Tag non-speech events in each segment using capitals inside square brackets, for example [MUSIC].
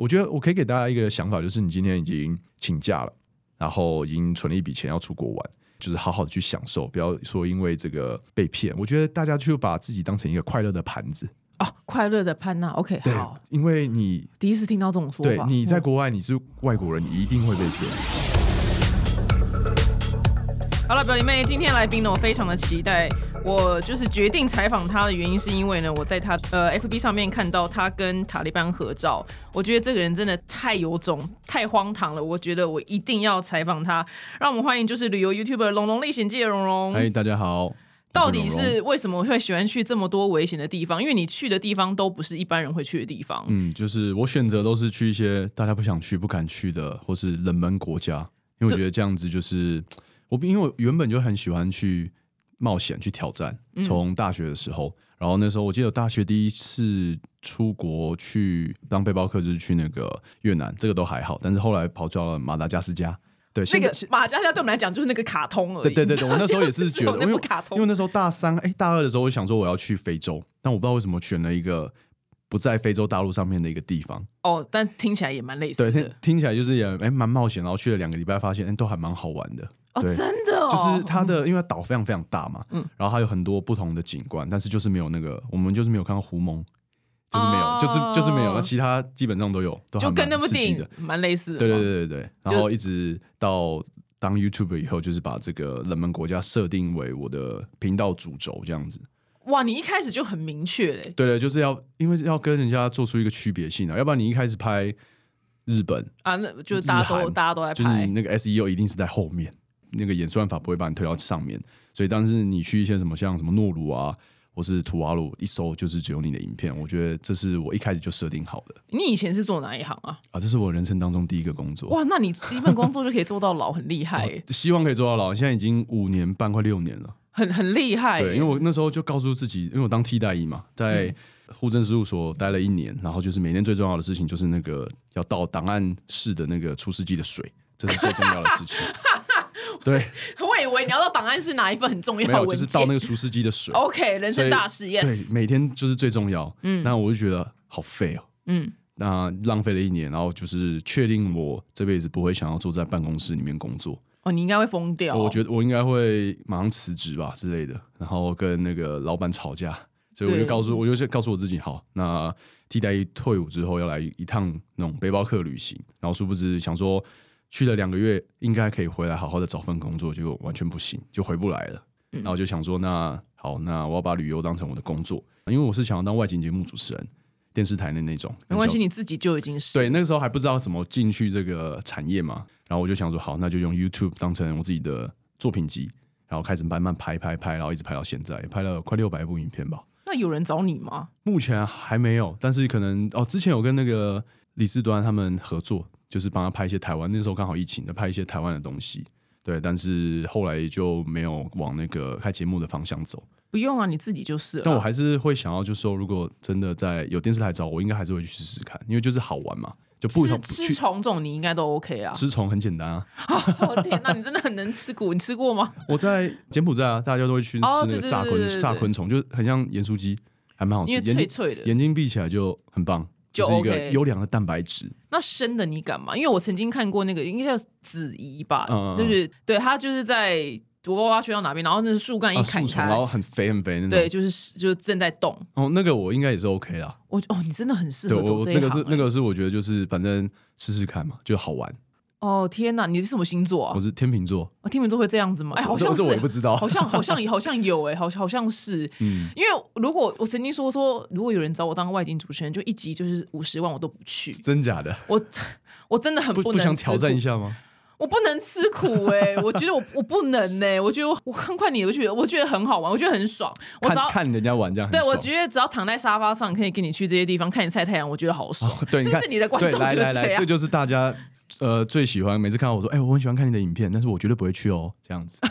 我觉得我可以给大家一个想法，就是你今天已经请假了，然后已经存了一笔钱要出国玩，就是好好的去享受，不要说因为这个被骗。我觉得大家就把自己当成一个快乐的盘子，哦，快乐的潘娜，OK，好，，因为你第一次听到这种说对法。你在国外你是外国人，你一定会被骗。好了，表弟妹，今天来宾呢，我非常的期待。我就是决定采访他的原因，是因为呢，我在他呃 FB 上面看到他跟塔利班合照，我觉得这个人真的太有种、太荒唐了。我觉得我一定要采访他。让我们欢迎就是旅游 YouTuber《龙龙历险记》的龙龙。嗨，大家好，嗯到底是为什么会喜欢去这么多危险的地方？因为你去的地方都不是一般人会去的地方。嗯，就是我选择都是去一些大家不想去、不敢去的，或是冷门国家，因为我觉得这样子就是我，因为我原本就很喜欢去冒险、去挑战。从大学的时候，然后那时候我记得大学第一次出国去当背包客，就是去那个越南，这个都还好，但是后来跑到了马达加斯加。对，那个马加加对我们来讲就是那个卡通而已。对对对对，我那时候也是觉得，[LAUGHS] 那因为卡通，因为那时候大三哎大二的时候，我想说我要去非洲，但我不知道为什么选了一个不在非洲大陆上面的一个地方。哦，但听起来也蛮类似对，听。听起来就是也哎蛮冒险，然后去了两个礼拜，发现哎都还蛮好玩的。哦，对真的哦，就是它的，因为它岛非常非常大嘛，嗯然后它有很多不同的景观，但是就是没有那个，我们就是没有看到狐蒙，就是没有，哦就是就是没有，那其他基本上都有，都就跟那部电影。蛮类似的。对对。对对对，然后一直到当 YouTuber 以后，就是把这个冷门国家设定为我的频道主轴这样子。哇，你一开始就很明确嘞。对对，就是要因为要跟人家做出一个区别性啊，要不然你一开始拍日本，啊，那就是大家都大家都在拍就是你，那个 SEO 一定是在后面，那个演算法不会把你推到上面，所以但是你去一些什么像什么诺鲁啊，或是图瓦鲁，一搜就是只有你的影片，我觉得这是我一开始就设定好的你以前是做哪一行啊？啊，这是我人生当中第一个工作，哇，那你第一份工作就可以做到老，很厉害耶，希望可以做到老，现在已经五年半快六年了。很很厉害耶。对，因为我那时候就告诉自己，因为我当替代役嘛，在户政事务所待了一年，然后就是每天最重要的事情就是那个要倒档案室的那个除湿机的水，这是最重要的事情。[LAUGHS] 对，[LAUGHS] 我以为你要到档案室拿一份很重没有，要的文件。就是倒那个除湿机的水。OK，人生大事对，，Yes，每天就是最重要。嗯，那我就觉得好废哦。嗯，那浪费了一年，然后就是确定我这辈子不会想要坐在办公室里面工作。哦，你应该会疯掉。我觉得我应该会马上辞职吧之类的，然后跟那个老板吵架，所以我就对告诉我就是告诉我自己，好，那替代役退伍之后要来一趟那种背包客旅行，然后殊不知想说去了两个月，应该可以回来好好的找份工作，结果完全不行，就回不来了。然后我就想说，那好，那我要把旅游当成我的工作，因为我是想要当外景节目主持人，电视台的那种。没关系，你自己就已经是对，那个时候还不知道怎么进去这个产业嘛，然后我就想说，好，那就用 YouTube 当成我自己的作品集，然后开始慢慢拍拍拍，然后一直拍到现在，拍了快六百部影片吧。那有人找你吗？目前还没有，但是可能哦，之前有跟那个李四端他们合作，就是帮他拍一些台湾，那时候刚好疫情的，拍一些台湾的东西。对，但是后来就没有往那个开节目的方向走。不用啊，你自己就是了。但我还是会想要，就是说，如果真的在有电视台找我，应该还是会去试试看，因为就是好玩嘛，就不吃吃虫这种你应该都 OK 啊。吃虫很简单啊。我 [LAUGHS] 天哪，你真的很能吃苦，你吃过吗？我在柬埔寨啊，大家都会去吃那个炸昆炸昆虫，就很像盐酥鸡，还蛮好吃。因为脆脆的。眼睛闭起来就很棒，就是一个优良的蛋白质。那生的你敢吗？因为我曾经看过那个，应该叫子怡吧，就是对他就是在我爸爸学到哪边，然后那个树干一啊，砍开，然后很肥很肥那种。对，就是就是正在动。哦，那个我应该也是 OK 啦。我哦，你真的很适合走我那个这一行、欸。是那个是我觉得就是反正试试看嘛，就好玩。哦天哪，你是什么星座啊我？是天秤座，啊天秤座会这样子吗？哎，好像是，我也不知道。好像好像好像有哎、好好像是，[LAUGHS] 嗯，因为如果我曾经说说，如果有人找我当外景主持人，就一集就是五十万，我都不去。真假的？我我真的很不想挑战一下吗？我不能吃苦哎、我觉得我我不能呢、我觉得我我看快你，我觉得我觉得很好玩，我觉得很爽。我只要看看人家玩这样对我觉得只要躺在沙发上，可以跟你去这些地方看你晒太阳，我觉得好爽。哦对，是不是你的观众就是这来来来，这？就是大家呃最喜欢，每次看到我说，哎，我很喜欢看你的影片，但是我绝对不会去哦，这样子。[LAUGHS]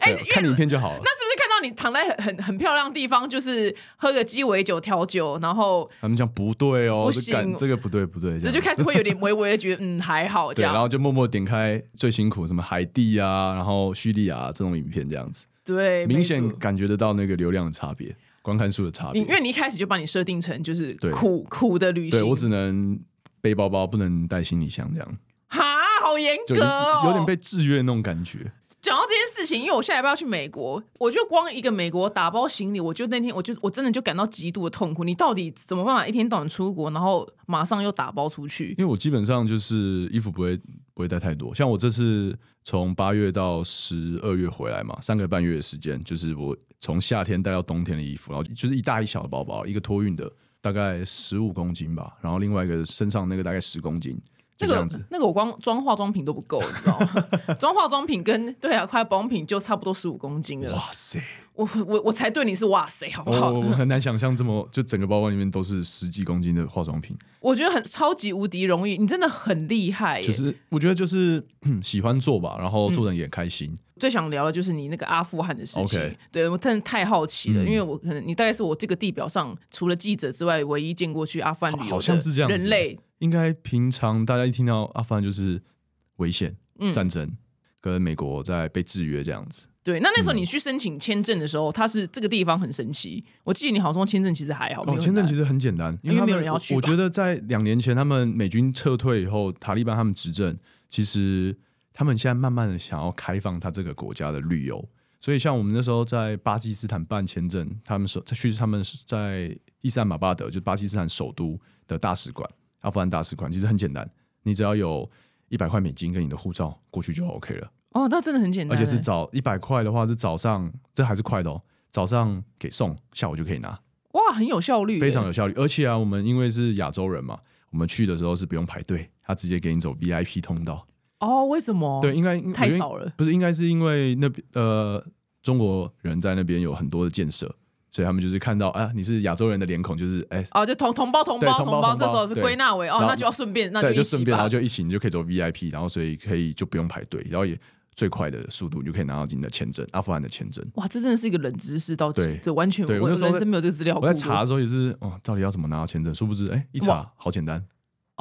哎，看你影片就好了。那是不是看到你躺在很很很漂亮的地方，就是喝个鸡尾酒调酒，然后他们讲不对哦，不行这个不对不对，这就开始会有点微微的觉得嗯还好 [LAUGHS] 这样，然。后就默默点开最辛苦什么海地啊，然后叙利亚这种影片这样子，对，明显感觉得到那个流量的差别，观看数的差别因。为你一开始就把你设定成就是苦苦的旅行，对我只能背包包不能带行李箱这样，哈，好严格哦，有点被制约那种感觉。讲到这件事情，因为我下礼拜要去美国，我就光一个美国打包行李，我就那天我就我真的就感到极度的痛苦。你到底怎么办法一天到晚出国，然后马上又打包出去？因为我基本上就是衣服不会不会带太多，像我这次从八月到十二月回来嘛，三个半月的时间，就是我从夏天带到冬天的衣服，然后就是一大一小的包包，一个托运的大概十五公斤吧，然后另外一个身上那个大概十公斤，就那个这样子。那个我光装化妆品都不够，你知道吗？[LAUGHS] 装化妆品跟对啊，快保养品就差不多十五公斤了。哇塞！我我我才对你是哇塞，好不我好？我我很难想象这么就整个包包里面都是十几公斤的化妆品，我觉得很超级无敌容易，你真的很厉害耶！就是我觉得就是 [CLEARS THROAT] 喜欢做吧，然后做人也开心。最想聊的就是你那个阿富汗的事情。对我真的太好奇了，嗯因为我可能你大概是我这个地表上除了记者之外唯一见过去阿富汗旅游好像是这样子的人类。应该平常大家一听到阿富汗就是危险、嗯战争，跟美国在被制约这样子。对，那那时候嗯你去申请签证的时候，它是这个地方很神奇。我记得你好像说签证其实还好，签证其实很简单，因为没有人要去我觉得在两年前他们美军撤退以后，塔利班他们执政，其实他们现在慢慢的想要开放他这个国家的旅游。所以像我们那时候在巴基斯坦办签证，他们说去他们是在伊斯兰马巴德，就是巴基斯坦首都的大使馆，阿富汗大使馆，其实很简单，你只要有一百块美金跟你的护照过去就 OK 了。哦，那真的很简单欸，而且是早一百块的话是早上，这还是快的哦，早上给送，下午就可以拿。哇，很有效率，非常有效率。而且啊，我们因为是亚洲人嘛，我们去的时候是不用排队，他直接给你走 VIP 通道。哦。为什么？对，，应该太少了。不是应该是因为那边呃中国人在那边有很多的建设，所以他们就是看到啊你是亚洲人的脸孔，就是哎。哦，就同同胞同胞，同胞这时候归纳为哦，那就要顺便，那就顺便，然后就一起，你就可以走 VIP，然后所以可以就不用排队，然后也最快的速度，你就可以拿到你的签证，阿富汗的签证。哇，这真的是一个冷知识，到对对，完全我我那时候在人生没有这个资料。我在查的时候也是，哦，到底要怎么拿到签证？殊不知，哎，一查好简单。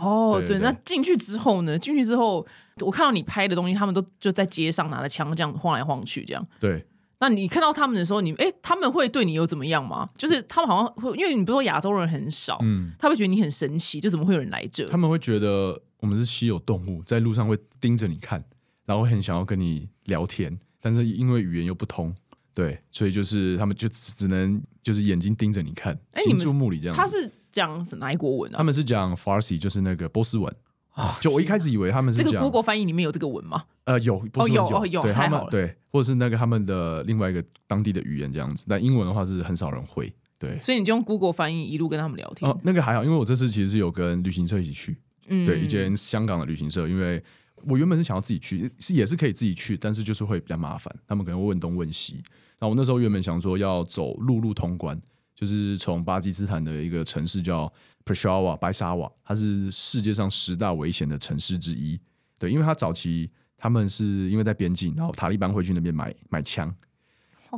哦，对，对对那进去之后呢？进去之后，我看到你拍的东西，他们都就在街上拿着枪这样晃来晃去，这样。对，那你看到他们的时候，你哎，他们会对你有怎么样吗？就是他们好像会，因为你不说亚洲人很少，嗯，他会觉得你很神奇，就怎么会有人来这？他们会觉得我们是稀有动物，在路上会盯着你看，然后很想要跟你聊天，但是因为语言又不通，对，所以就是他们就只只能就是眼睛盯着你看，行哎你们注目礼这样子。他是讲哪一国文啊他啊？们是讲 Farsi，就是那个波斯文。就我一开始以为他们是这个讲 Google 翻译里面有这个文吗？呃有波斯文有哦有对他太好了们对，或者是那个他们的另外一个当地的语言这样子，但英文的话是很少人会。对，所以你就用 Google 翻译一路跟他们聊天。哦，那个还好，因为我这次其实是有跟旅行社一起去，嗯对，一间香港的旅行社，因为我原本是想要自己去，是也是可以自己去，但是就是会比较麻烦，他们可能会问东问西。然后我那时候原本想说要走陆路通关，就是从巴基斯坦的一个城市叫 Peshawar 白沙瓦，它是世界上十大危险的城市之一。对，因为它早期他们是因为在边境，然后塔利班会去那边买买枪，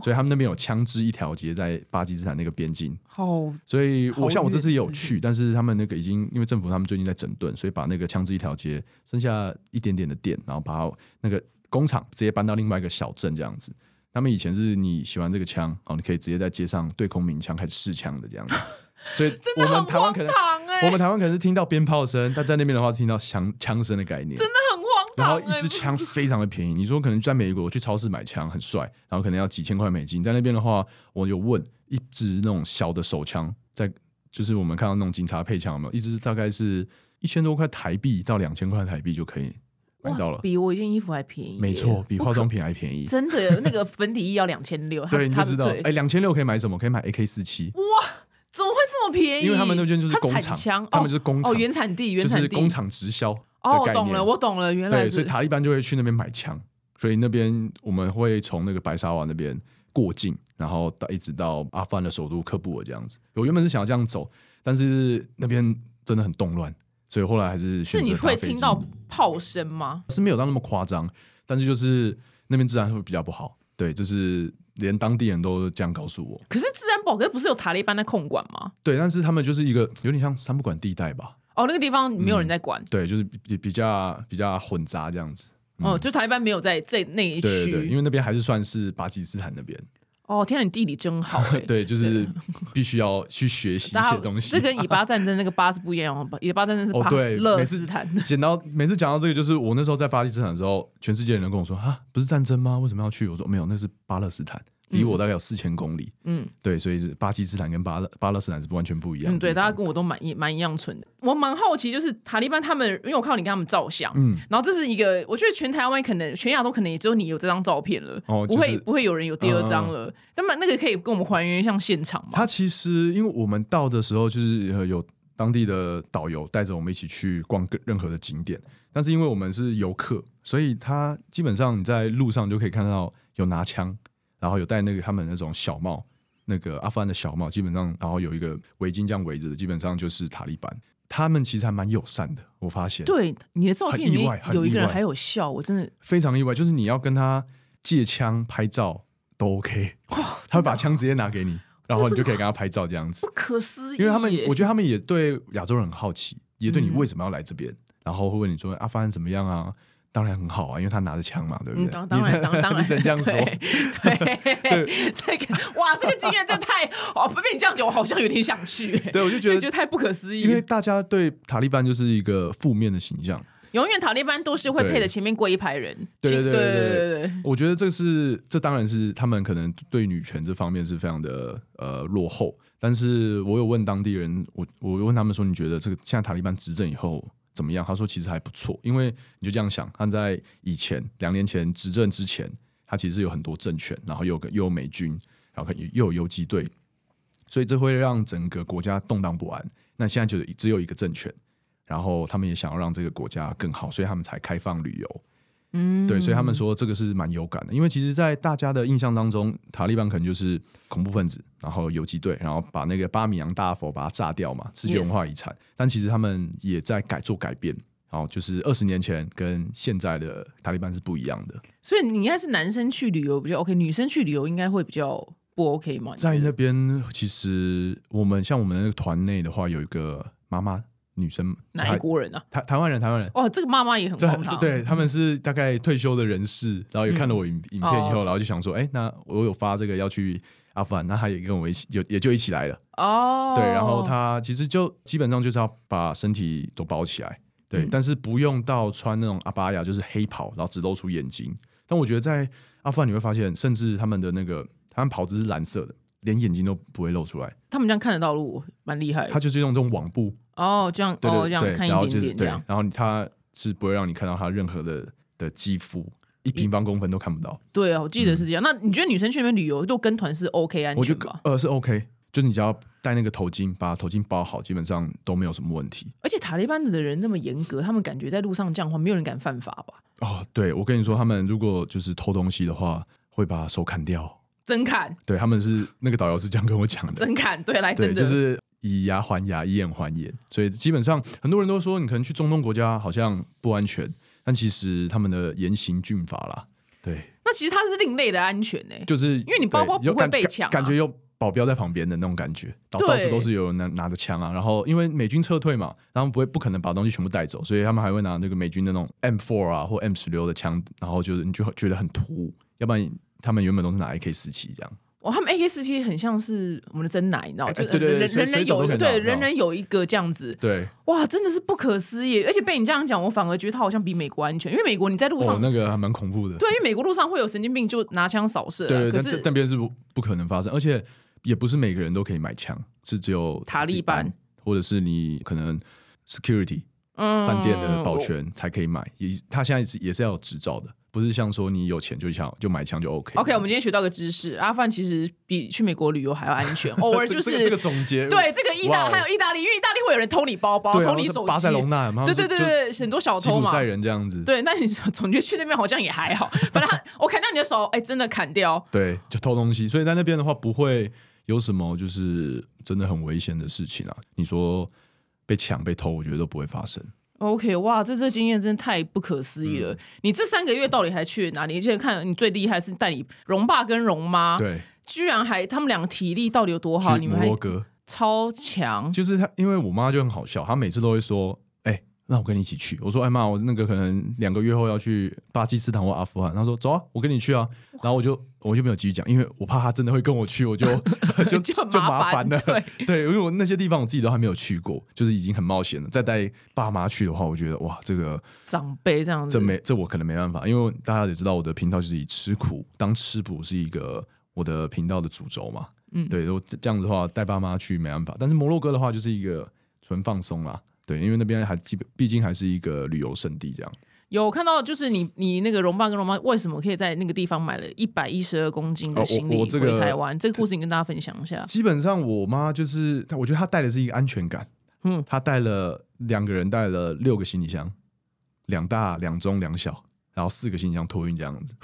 所以他们那边有枪支一条街在巴基斯坦那个边境。好所以好我像我这次也有去，但是他们那个已经因为政府他们最近在整顿，所以把那个枪支一条街剩下一点点的店，然后把那个工厂直接搬到另外一个小镇这样子。他们以前是你喜欢这个枪，哦，你可以直接在街上对空鸣枪开始试枪的这样子。[LAUGHS] 所以我们台湾可能我们台湾可能是听到鞭炮声，但在那边的话是听到枪枪声的概念。真的很荒唐然后。一支枪非常的便宜，你说可能在美国去超市买枪很帅，然后可能要几千块美金，在那边的话，我有问一支那种小的手枪，在就是我们看到那种警察配枪有没有，一支大概是一千多块台币到两千块台币就可以买到了，比我一件衣服还便宜。没错，比化妆品还便宜。真的那个粉底液要两千六，[LAUGHS] 对，你就知道，哎，两千六可以买什么？可以买 AK 四七，哇怎么会这么便宜？因为他们那边就是工厂他们就是工厂哦，原产地，原就是产地，工厂直销哦，我。懂了，我懂了，原来对，所以塔利班就会去那边买枪，所以那边我们会从那个白沙瓦那边过境，然后到一直到阿富汗的首都喀布尔这样子。我原本是想要这样走，但是那边真的很动乱，所以后来还是是你会听到炮声吗？是没有到那么夸张，但是就是那边治安会比较不好。对，就是连当地人都这样告诉我。可是治安不好，可是不是有塔利班在控管吗？对，但是他们就是一个有点像三不管地带吧。哦，那个地方没有人在管，对，就是比比较比较混杂这样子。哦，就塔利班没有在这那一对对对，因区。为那边还是算是巴基斯坦那边。哦，天啊，你地理真好哎！[LAUGHS] 对，就是必须要去学习一些东西。这跟以巴战争那个巴是不一样哦，以巴战争是巴勒斯坦。讲到每次讲到这个，就是我那时候在巴基斯坦的时候，全世界人都跟我说啊，不是战争吗？为什么要去？我说没有，那是巴勒斯坦。离我大概有四千公里，嗯，对，所以是巴基斯坦跟巴勒巴勒斯坦是完全不一样。嗯，对，大家跟我都蛮一蛮一样蠢的。我蛮好奇，就是塔利班他们，因为我看到你跟他们照相，嗯，然后这是一个，我觉得全台湾可能全亚洲可能也只有你有这张照片了，哦，不会不会有人有第二张了。那么那个可以跟我们还原一下现场吗？他其实因为我们到的时候就是有当地的导游带着我们一起去逛任何的景点，但是因为我们是游客，所以他基本上你在路上就可以看到有拿枪。然后有戴那个他们那种小帽，那个阿富汗的小帽，基本上，然后有一个围巾这样围着的，基本上就是塔利班。他们其实还蛮友善的，我发现。对你的照片里面有一个人还有笑，我真的非常意外。就是你要跟他借枪拍照都 OK，[LAUGHS] 他会把枪直接拿给你，然后你就可以跟他拍照这样子。不可思议，因为他们我觉得他们也对亚洲人很好奇，也对你为什么要来这边，然后会问你说阿富汗怎么样啊？当然很好啊，因为他拿着枪嘛，对不对？当然，当然，你只能 [LAUGHS] 这样说。对，[LAUGHS] 这个哇，这个经验真太哦，被你这样讲，我好像有点想去。对，我就觉得觉得太不可思议。因为大家对塔利班就是一个负面的形象，永远塔利班都是会配着前面过一排人。对对对对对，我觉得这是这当然是他们可能对女权这方面是非常的呃落后。但是我有问当地人，我我问他们说，你觉得这个现在塔利班执政以后？怎么样？他说其实还不错，因为你就这样想，他在以前两年前执政之前，他其实有很多政权，然后有个又有美军，然后又有游击队，所以这会让整个国家动荡不安。那现在就只有一个政权，然后他们也想要让这个国家更好，所以他们才开放旅游。嗯，对，所以他们说这个是蛮有感的，因为其实，在大家的印象当中，塔利班可能就是恐怖分子，然后游击队，然后把那个巴米扬大佛把它炸掉嘛，世界文化遗产。但其实他们也在改做改变，然后就是二十年前跟现在的塔利班是不一样的。所以你应该是男生去旅游比较 OK，女生去旅游应该会比较不 OK 嘛？在那边，其实我们像我们那个团内的话，有一个妈妈。女生哪一国人啊？台台湾人，台湾人。哦，这个妈妈也很荒唐。对，他们是大概退休的人士，然后也看了我影影片以后，然后就想说，哎，那我有发这个要去阿富汗，那他也跟我一起，就也就一起来了。哦，对，然后他其实就基本上就是要把身体都包起来，对，但是不用到穿那种阿巴亚，就是黑袍，然后只露出眼睛。但我觉得在阿富汗你会发现，甚至他们的那个他们袍子是蓝色的。连眼睛都不会露出来，他们这样看得到路，蛮厉害。他就是用这种网布哦，这样对对对，然后就是对，然后他是不会让你看到他任何的的肌肤，一平方公分都看不到。对啊，我记得是这样。那你觉得女生去那边旅游都跟团是 OK 安全吗？呃，是 OK，就是你只要戴那个头巾，把头巾包好，基本上都没有什么问题。而且塔利班的人那么严格，他们感觉在路上这样的话，没有人敢犯法吧？哦，对，我跟你说，他们如果就是偷东西的话，会把手砍掉。真砍，对他们是那个导游是这样跟我讲的。真砍，对，来真的就是以牙还牙，以眼还眼。所以基本上很多人都说，你可能去中东国家好像不安全，但其实他们的严刑峻法啦。对，那其实它是另类的安全呢，就是因为你包包不会被抢，感觉有保镖在旁边的那种感觉，到到处都是有人拿拿着枪啊。然后因为美军撤退嘛，然后不会不可能把东西全部带走，所以他们还会拿那个美军的那种 M4 啊或 M 十六的枪，然后就是你就觉得很突兀，要不然。他们原本都是拿 AK 四七这样，哦，他们 AK 四七很像是我们的真奶，你知道吗？对对对，人人有对人人有一个这样子，对，哇，真的是不可思议！而且被你这样讲，我反而觉得它好像比美国安全，因为美国你在路上那个还蛮恐怖的，对，因为美国路上会有神经病就拿枪扫射，对，可是那边是不不可能发生，而且也不是每个人都可以买枪，是只有塔利班或者是你可能 security 饭店的保全才可以买，也他现在是也是要有执照的。不是像说你有钱就枪就买枪就 OK。OK，我们今天学到个知识，阿富汗其实比去美国旅游还要安全。[LAUGHS] 偶尔就是这个总结。对，这个意大还有意大利，因为意大利会有人偷你包包，偷你手机。巴塞隆纳，对对对对，很多小偷嘛。塞人这样子。对，那你 [LAUGHS] 总觉得去那边好像也还好。反正 [LAUGHS] 我砍掉你的手，哎，真的砍掉。对，就偷东西，所以在那边的话不会有什么就是真的很危险的事情啊。你说被抢被偷，我觉得都不会发生。OK，哇，这这经验真的太不可思议了！你这三个月到底还去了哪里？而且看你最厉害是带你荣爸跟荣妈，对，居然还他们两个体力到底有多好？你们还哥超强，就是他，因为我妈就很好笑，她每次都会说：“哎，那我跟你一起去。我说，哎妈，我那个可能两个月后要去巴基斯坦或阿富汗。他说，走啊，我跟你去啊。然后我就我就没有继续讲，因为我怕他真的会跟我去，我就 [LAUGHS] 就就麻烦了。[LAUGHS] 对，因为我那些地方我自己都还没有去过，就是已经很冒险了。再带爸妈去的话，我觉得哇，这个长辈这样子，这没这我可能没办法，因为大家也知道我的频道就是以吃苦当吃补是一个我的频道的主轴嘛。嗯，对，如果这样子的话，带爸妈去没办法。但是摩洛哥的话，就是一个纯放松啦。对，因为那边还基本，毕竟还是一个旅游胜地。这样有看到，就是你你那个荣爸跟荣妈为什么可以在那个地方买了一百一十二公斤的行李回台湾？这个故事你跟大家分享一下。基本上，我妈就是，我觉得她带的是一个安全感。嗯，她带了两个人带了六个行李箱，两大、两中、两小，然后四个行李箱托运这样子。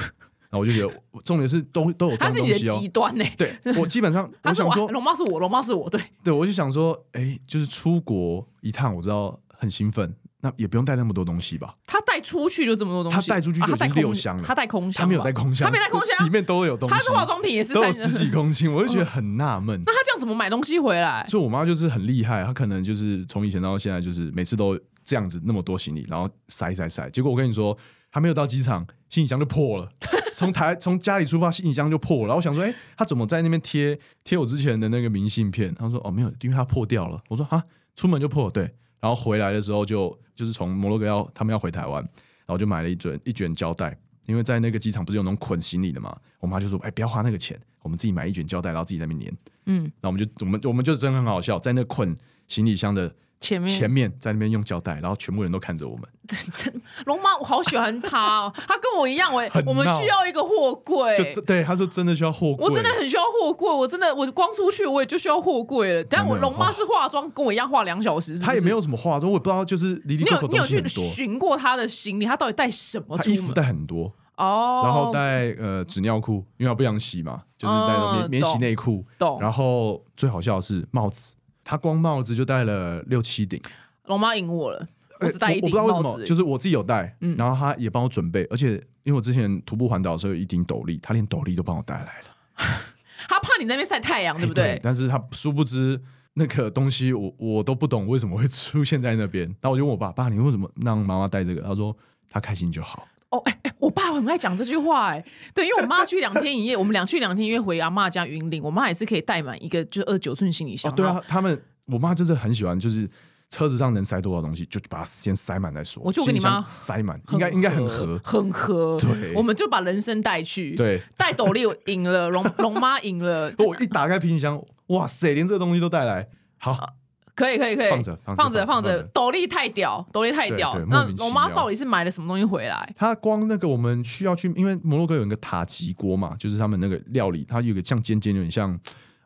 然后我就觉得，重点是都都有装东西哦。极端呢？对，我基本上我想说，龙猫是我，龙猫是我，对对，我就想说，哎，就是出国一趟，我知道很兴奋，那也不用带那么多东西吧？他带出去就这么多东西，他带出去就已经六箱了，他带空箱，他没有带空箱，他没带空箱，里面都有东西，他是化妆品也是都有十几公斤，我就觉得很纳闷。[LAUGHS] 那他这样怎么买东西回来？所以我妈就是很厉害，她可能就是从以前到现在，就是每次都这样子那么多行李，然后塞塞塞，结果我跟你说，还没有到机场，行李箱就破了。从台从家里出发，行李箱就破了。然后我想说，哎，他怎么在那边贴贴我之前的那个明信片？他说，哦，没有，因为他破掉了。我说，啊，出门就破，对。然后回来的时候，就就是从摩洛哥要他们要回台湾，然后就买了一卷一卷胶带，因为在那个机场不是有那种捆行李的嘛。我妈就说，哎，不要花那个钱，我们自己买一卷胶带，然后自己在那边粘。嗯，那我们就我们我们就真的很好笑，在那捆行李箱的。前面前面在那边用胶带，然后全部人都看着我们。[LAUGHS] 真龙妈，我好喜欢他哦，他跟我一样，我 [LAUGHS] 我们需要一个货柜。就对，他说真的需要货柜，我真的很需要货柜，我真的我光出去我也就需要货柜了。但我龙妈是化妆，跟我一样化两小时，他也没有什么化妆，我也不知道就是你有你有去寻过他的行李，他到底带什么？衣服带很多哦，然后带呃纸尿裤，因为他不想洗嘛，就是带免免洗内裤。懂。然后最好笑的是帽子。他光帽子就戴了六七顶，龙妈赢我了，我只戴一顶帽子，就是我自己有戴，然后他也帮我准备，而且因为我之前徒步环岛的时候有一顶斗笠，他连斗笠都帮我带来了，[LAUGHS] 他怕你那边晒太阳，对不对？但是他殊不知那个东西我我都不懂为什么会出现在那边，然后我就问我爸爸，你为什么让妈妈带这个？他说他开心就好。哦，哎哎，我爸很爱讲这句话，哎，对，因为我妈去两天一夜，我们两去两天一夜回阿妈家云林，我妈也是可以带满一个就二九寸行李箱。对啊，他们我妈就是很喜欢，就是车子上能塞多少东西，就把它先塞满再说。我就跟你妈塞满，应该应该很合，很合。对，我们就把人生带去，对，带斗笠赢了，龙龙妈赢了。[LAUGHS] 我一打开皮箱，哇塞，连这个东西都带来，好。可以可以可以放着放着放着，斗笠太屌，斗笠太屌。那我妈到底是买了什么东西回来？她光那个我们需要去，因为摩洛哥有一个塔吉锅嘛，就是他们那个料理，它有个像尖尖，有点像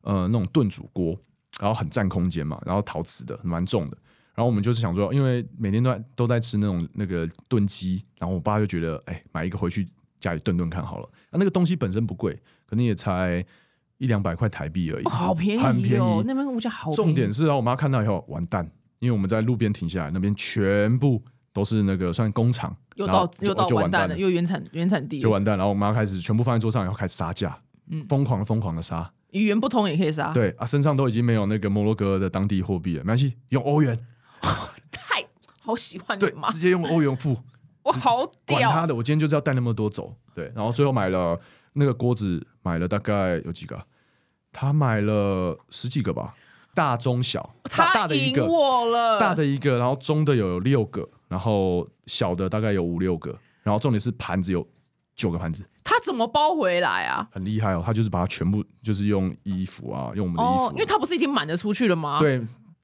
呃那种炖煮锅，然后很占空间嘛，然后陶瓷的，蛮重的。然后我们就是想说，因为每天都在都在吃那种那个炖鸡，然后我爸就觉得，哎，买一个回去家里炖炖看好了。那那个东西本身不贵，可能也才。一两百块台币而已，好便宜，很便宜。那边物价好。重点是啊，我妈看到以后完蛋，因为我们在路边停下来，那边全部都是那个算工厂，又到又到完蛋了，又原产原产地就完蛋。然后我妈开始全部放在桌上，然后开始杀价，嗯，疯狂疯狂的杀。语言不通也可以杀。对啊，身上都已经没有那个摩洛哥的当地货币了，没关系，用欧元。[LAUGHS] 太好喜欢对，直接用欧元付。[LAUGHS] 我好屌，管他的，我今天就是要带那么多走。对，然后最后买了那个锅子，买了大概有几个。他买了十几个吧，大中小，大的一个，大的一个，然后中的有六个，然后小的大概有五六个，然后重点是盘子有九个盘子。他怎么包回来啊？很厉害哦，他就是把它全部就是用衣服啊，用我们的衣服，因为他不是已经满了出去了吗？对，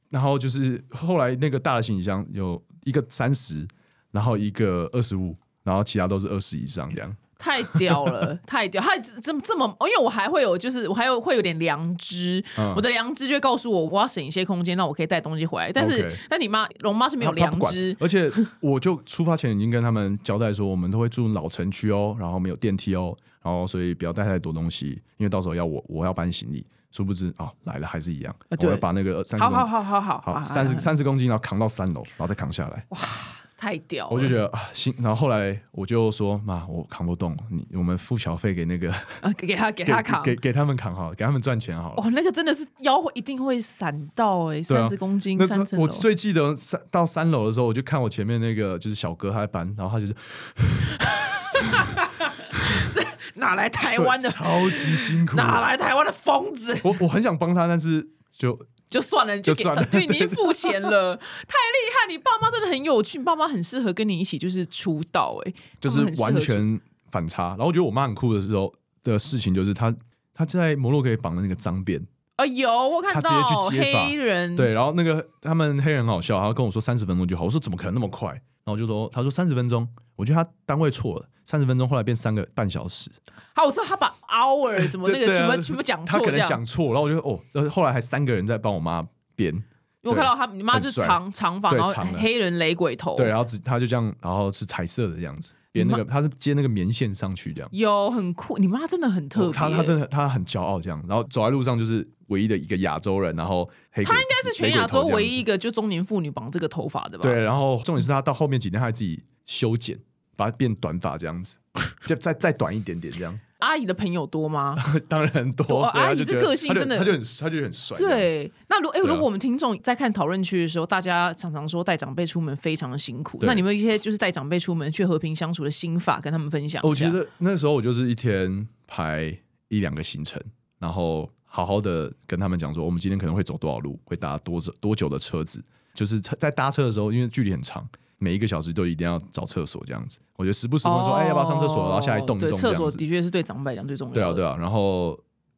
然后就是后来那个大的行李箱有一个三十，然后一个二十五，然后其他都是二十以上这样。太屌了，[LAUGHS] 太屌！他这这么，因为我还会有，就是我还有会有点良知，我的良知就会告诉我，我要省一些空间，那我可以带东西回来。但是，但你妈龙妈是没有良知，而且我就出发前已经跟他们交代说，我们都会住老城区哦，然后没有电梯哦，然后所以不要带太多东西，因为到时候要我我要搬行李，殊不知啊来了还是一样，我要把那个三好好好好好三十三十公斤，然后扛到三楼，然后再扛下来。哇！太屌了！我就觉得啊，心，然后后来我就说妈，我扛不动，你我们付小费给那个 [LAUGHS] 啊，给他给给他扛。给给他们扛好了，给他们赚钱好了。哦，那个真的是腰会一定会闪到哎，三十公斤，那三层楼。我最记得三到三楼的时候，我就看我前面那个就是小哥他在搬，然后他就是 [LAUGHS] 哪来台湾的？超级辛苦，哪来台湾的疯子？我我很想帮他，但是就就算了，就算了因为你付钱了，太厉害！你爸妈真的很有趣，你爸妈很适合跟你一起就是出道哎，就是完全反差。然后我觉得我妈很酷的时候的事情，就是她她在摩洛哥也绑了那个脏辫，啊有我看他直到接去接发黑人对，然后那个他们黑人很好笑，他跟我说三十分钟就好，我说怎么可能那么快？然后我就说他说三十分钟，我觉得他单位错了，三十分钟后来变三个半小时，好，我知道他把 hour 什么那个对啊全部全部讲他可能。讲错，然后我就哦，然后后来还三个人在帮我妈编，因为我看到他，你妈是帅长长发，然后长的黑人雷鬼头，对，然后只他就这样，然后是彩色的这样子编那个，[LAUGHS] 他是接那个棉线上去这样。有很酷。你妈真的很特别，哦他他真的他很骄傲这样，然后走在路上就是唯一的一个亚洲人，然后黑他应应该是全亚洲唯一一个就中年妇女绑这个头发的吧？对，然后重点是他到后面几天他还自己修剪，把它变短发这样子，[LAUGHS] 就再再短一点点这样。阿姨的朋友多吗？[LAUGHS] 当然很多，阿姨这个性真的他就很他就很帅。对，那如哎、如果我们听众在看讨论区的时候，大家常常说带长辈出门非常的辛苦，那你们有一些就是带长辈出门去和平相处的心法，跟他们分享。我觉得那时候我就是一天排一两个行程，然后好好的跟他们讲说，我们今天可能会走多少路，会搭多久多久的车子，就是车在搭车的时候，因为距离很长。每一个小时都一定要找厕所这样子，我觉得时不时问说，哎、要不要上厕所？然后下来动一对动。厕所的确是对长辈来讲最重要的。对啊，对啊，然后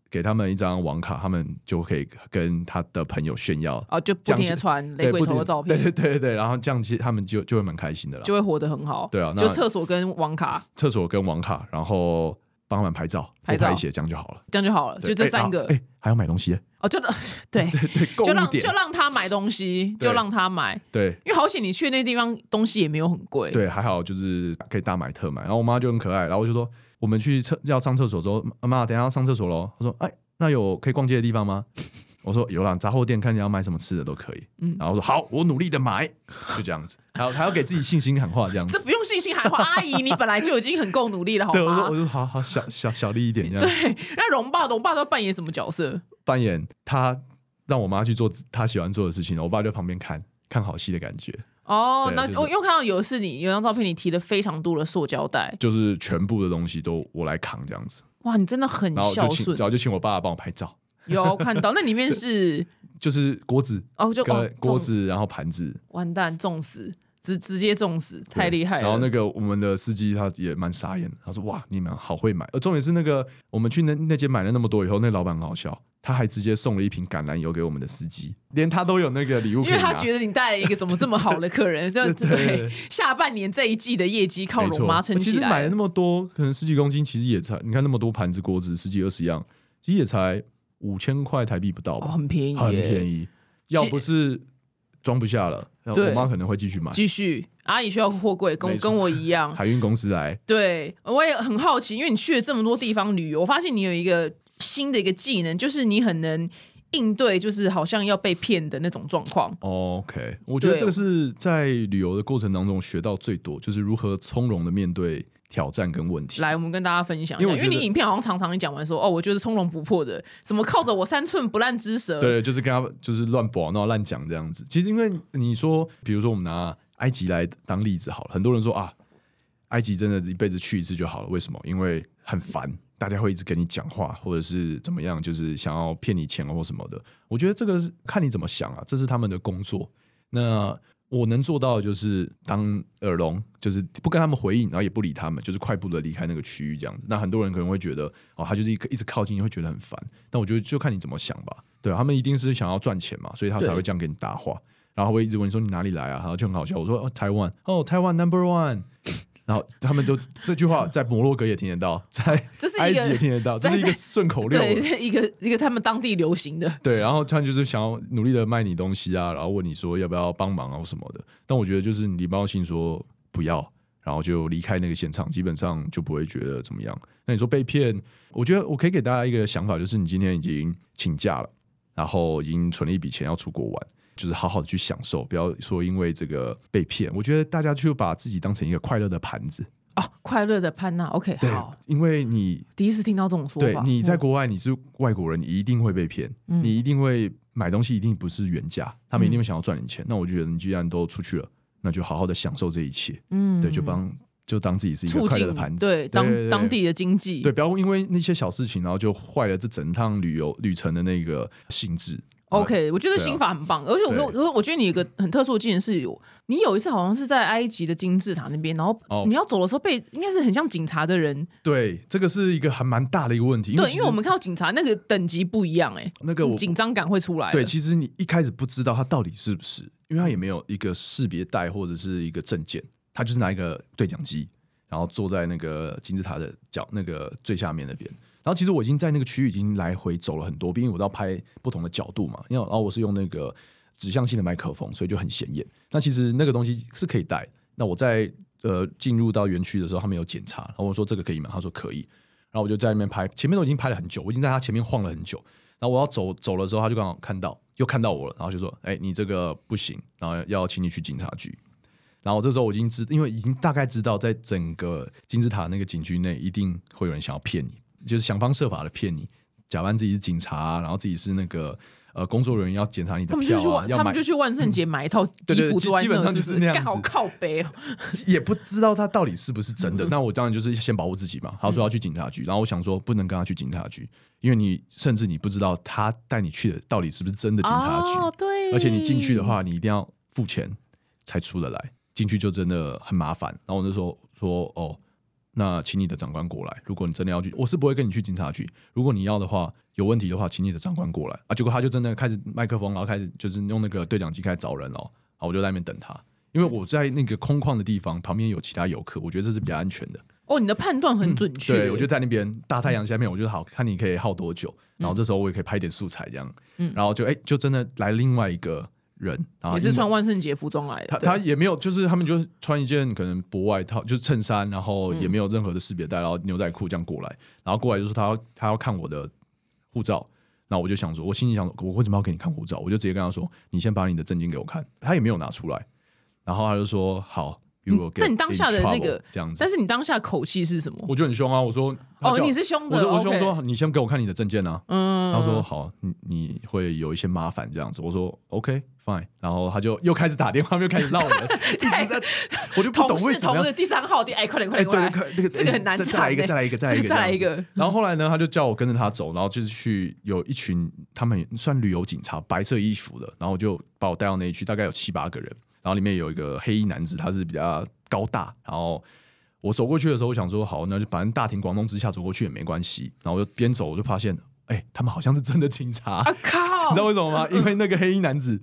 给他们一张网卡，他们就可以跟他的朋友炫耀，哦，就不停的传雷对，鬼头的照片，对对对对对，然后这样其实他们就就会蛮开心的了。就会活得很好。对啊那就厕所跟网卡厕所跟网卡，然后帮他们拍照，拍照拍一些，这样就好了。这样就好了，就这三个哎、。哎还要买东西，哦，就 [LAUGHS] 对，对，就让就，让他买东西，就让他买，对因为好险你去那地方东西也没有很贵。对，还好就是可以大买特买。然后我妈就很可爱，然后我就说我们去厕要上厕所之后，妈妈等一下要上厕所喽。她说哎，那有可以逛街的地方吗？我说有啦，杂货店看你要买什么吃的都可以。嗯然后我说好，我努力的买，就这样子，还要还要给自己信心喊话这样子。[LAUGHS] 这不用信心喊话，阿姨，你本来就已经很够努力了，好 [LAUGHS] 对，我说我？说好好小小小力一点这样。对，那荣爸，荣爸都扮演什么角色？扮演他让我妈去做他喜欢做的事情，我爸就在旁边看看好戏的感觉，哦，那对就是我又看到有的是你有张照片，你提了非常多的塑胶袋，就是全部的东西都我来扛这样子，哇，你真的很孝顺然。后就请我爸帮我拍照，有看到，那里面是就是锅子哦，就哦跟锅子，然后盘子，完蛋，重死，直直接中死，太厉害了。然后那个我们的司机他也蛮傻眼的，他说哇你们好会买，呃重点是那个我们去那那间买了那么多以后，那老板很好笑，他还直接送了一瓶橄榄油给我们的司机，连他都有那个礼物。因为他觉得你带了一个怎么这么好的客人，[LAUGHS] 这对对对对下半年这一季的业绩靠没错荣妈撑起来其实买了那。么多，可能十几公斤，其实也才你看那么多盘子、锅子，十几二十样，其实也才五千块台币不到哦，吧，很便宜，很便。宜。要不是装不下了，要对我妈可能会继续买。继续，阿姨需要货柜，跟没错跟我一样。[LAUGHS] 海运公司来，对，我也很好奇，因为你去了这么多地方旅游，我发现你有一个新的一个技能，就是你很能应对，就是好像要被骗的那种状况。OK，我觉得对这个是在旅游的过程当中学到最多，就是如何从容的面对挑战跟问题。来，我们跟大家分享一下，因为你影片好像常常你讲完说，哦，我就是从容不迫的，什么靠着我三寸不烂之舌，对，就是跟他就是乱播，然后乱讲这样子。其实因为你说，比如说我们拿埃及来当例子好了，很多人说啊，埃及真的一辈子去一次就好了，为什么？因为很烦，大家会一直跟你讲话，或者是怎么样，就是想要骗你钱或什么的。我觉得这个是看你怎么想啊，这是他们的工作。那我能做到的就是当耳聋，就是不跟他们回应，然后也不理他们，就是快步的离开那个区域这样子。那很多人可能会觉得，哦，他就是一一直靠近，会觉得很烦。但我觉得就看你怎么想吧。对他们一定是想要赚钱嘛，所以他才会这样跟你搭话，然后会一直问你说你哪里来啊，然后就很好笑。我说，台湾，哦，台湾 number one。然后他们就这句话在摩洛哥也听得到，[LAUGHS] 在埃及也听得到，这是一个顺口溜。对，一个一个他们当地流行的，对，然后他们就是想要努力的卖你东西啊，然后问你说要不要帮忙啊什么的。但我觉得就是你礼貌性说不要，然后就离开那个现场，基本上就不会觉得怎么样。那你说被骗，我觉得我可以给大家一个想法，就是你今天已经请假了，然后已经存了一笔钱要出国玩，就是好好的去享受，不要说因为这个被骗。我觉得大家就把自己当成一个快乐的盘子。哦，快乐的潘娜，OK，好，，因为你第一次听到这种说法。对你在国外你是外国人，你一定会被骗，嗯你一定会买东西一定不是原价，他们一定会想要赚你钱。那我觉得你既然都出去了，那就好好的享受这一切，嗯对，就帮就当自己是一个快乐的盘子，对当对当地的经济，对，不要因为那些小事情，然后就坏了这整趟旅游旅程的那个兴致。OK，我觉得心法很棒，而且我对我我觉得你有个很特殊的技能是有，你有一次好像是在埃及的金字塔那边，然后哦你要走的时候被应该是很像警察的人，对，这个是一个还蛮大的一个问题。对，因为我们看到警察那个等级不一样，哎，那个我紧张感会出来的。对，其实你一开始不知道他到底是不是，因为他也没有一个识别带或者是一个证件，他就是拿一个对讲机，然后坐在那个金字塔的角那个最下面那边。然后其实我已经在那个区域已经来回走了很多遍，因为我都要拍不同的角度嘛。因为然后我是用那个指向性的麦克风，所以就很显眼。那其实那个东西是可以带。那我在呃进入到园区的时候，他们有检查，然后我说这个可以吗？他说可以。然后我就在那边拍，前面都已经拍了很久，我已经在他前面晃了很久。然后我要走走的时候，他就刚好看到，又看到我了，然后就说：“哎、你这个不行，然后要请你去警察局。”然后这时候我已经知，因为已经大概知道，在整个金字塔那个警局内，一定会有人想要骗你，就是想方设法的骗你，假扮自己是警察，然后自己是那个呃工作人员，要检查你的他们就去票啊，万，他要买们就去万圣节买一套 [LAUGHS] 对对衣服坐在基基本上，就是是那样子好靠背哦。[LAUGHS] 也不知道他到底是不是真嗯的。那我当然就是先保护自己嘛。他说要去警察局，然后我想说不能跟他去警察局，因为你甚至你不知道他带你去的到底是不是真的警察局，哦，对，而且你进去的话，你一定要付钱才出得来，进去就真的很麻烦。然后我就说说哦。那请你的长官过来。如果你真的要去，我是不会跟你去警察局。如果你要的话，有问题的话，请你的长官过来啊。结果他就真的开始麦克风，然后开始就是用那个对讲机开始找人哦。然后我就在那边等他，因为我在那个空旷的地方，旁边有其他游客，我觉得这是比较安全的。哦，你的判断很准确。嗯对，我就在那边大太阳下面，我觉得好看你可以耗多久，然后这时候我也可以拍点素材这样，嗯然后就哎、就真的来另外一个人，也是穿万圣节服装来的。他他也没有，就是他们就穿一件可能薄外套，就是衬衫，然后也没有任何的识别带，然后牛仔裤这样过来，然后过来就是他要他要看我的护照，然后我就想说，我心里想，我为什么要给你看护照？我就直接跟他说，你先把你的证件给我看，他也没有拿出来，然后他就说好那你当下的那个这样子。但，是你当下口气是什么？我就很凶啊，我说哦，你是凶的，我说我凶说你先给我看你的证件啊，嗯，他说好，你你会有一些麻烦这样子。我说 OK fine，然后他就又开始打电话，又开始闹人，[LAUGHS] 一直在，我就不懂为什么要同事第三号第哎，快点快点，对，那个这个很难再再来一个，再来一个，再来一个，再来一这样子。个。然后后来呢，他就叫我跟着他走，然后就是去有一群他们算旅游警察，白色衣服的，然后就把我带到那一区，大概有七八个人，然后里面有一个黑衣男子，他是比较高大，然后。我走过去的时候，我想说好，那就反正大庭广众之下走过去也没关系。然后我就边走，我就发现，哎、他们好像是真的警察。啊靠！[LAUGHS] 你知道为什么吗？因为那个黑衣男子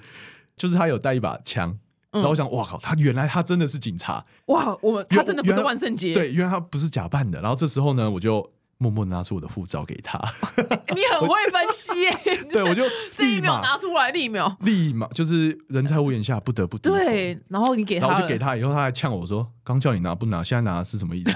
就是他有带一把枪，然后我想，哇靠，他原来他真的是警察。哇，我们他真的不是万圣节，对，因为他不是假扮的。然后这时候呢，我就默默拿出我的护照给他，[LAUGHS] 你很会分析耶，对我就这一秒拿出来，立秒立马就是人在屋檐下，不得不。对，然后你给他，然后我就给他，以后他还呛我说：“刚叫你拿不拿，现在拿是什么意思？”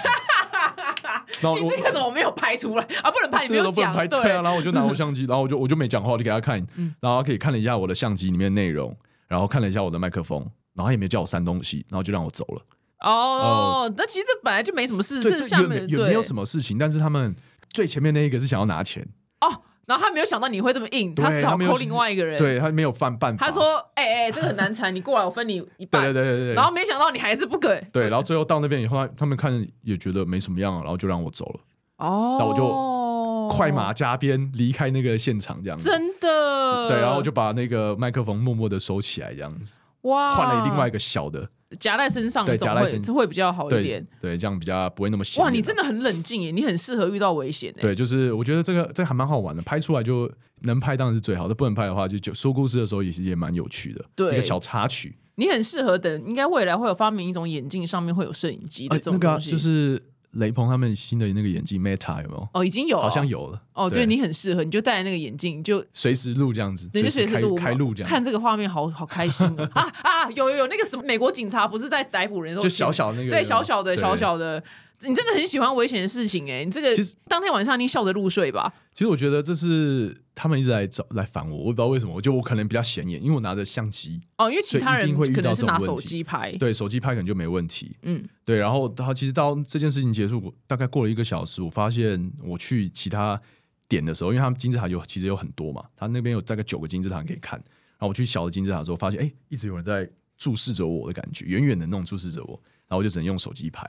[LAUGHS] 然后你我这个怎么没有拍出来啊？不能拍，你没有讲，这个都不能拍，对啊。然后我就拿我相机，然后我就我就没讲话，我就给他看，[LAUGHS] 嗯然后他可以看了一下我的相机里面内容，然后看了一下我的麦克风，然后他也没叫我删东西，然后就让我走了。哦，那其实这本来就没什么事，这下面对没也没有什么事情，但是他们最前面那一个是想要拿钱，哦。然后他没有想到你会这么硬，他只好扣另外一个人。，对他没有犯办法。他说：“哎哎，这个很难缠，[LAUGHS] 你过来，我分你一半。”对对对对对，然后没想到你还是不给。对，然后最后到那边以后，他他们看也觉得没什么样，然后就让我走了，哦，那我就快马加鞭离开那个现场，这样子。真的对，然后我就把那个麦克风默默的收起来，这样子，哇换了另外一个小的，夹在身上，对夹在身会这会比较好一对点。对，这样比较不会那么显哇，你真的很冷静耶，你很适合遇到危险哎。对，就是我觉得这个这个还蛮好玩的，拍出来就能拍当然是最好的，不能拍的话就就说故事的时候也是也蛮有趣的，对一个小插曲。你很适合等，应该未来会有发明一种眼镜，上面会有摄影机的这种。就是雷朋他们新的那个眼镜 Meta 有没有？哦，已经有了。好像有了。哦，对。对你很适合，你就戴那个眼镜，就随时录这样子，随时开开录这样，看这个画面好好开心哦。[LAUGHS] 啊啊！有有有那个什么美国警察不是在逮捕人的时候就小小那个对小小的小小的，你真的很喜欢危险的事情哎！你这个其实当天晚上你笑着入睡吧？其实我觉得这是他们一直来找来烦我，我不知道为什么。我觉得我可能比较显眼，因为我拿着相机，哦，因为其他人会遇可能到是拿手机拍，对手机拍可能就没问题。嗯，对，然后他其实到这件事情结束，大概过了一个小时，我发现我去其他点的时候，因为他们金字塔有其实有很多嘛，他那边有大概九个金字塔可以看。然后我去小的金字塔的时候，发现哎，一直有人在注视着我的感觉，远远的那种注视着我，然后我就只能用手机拍，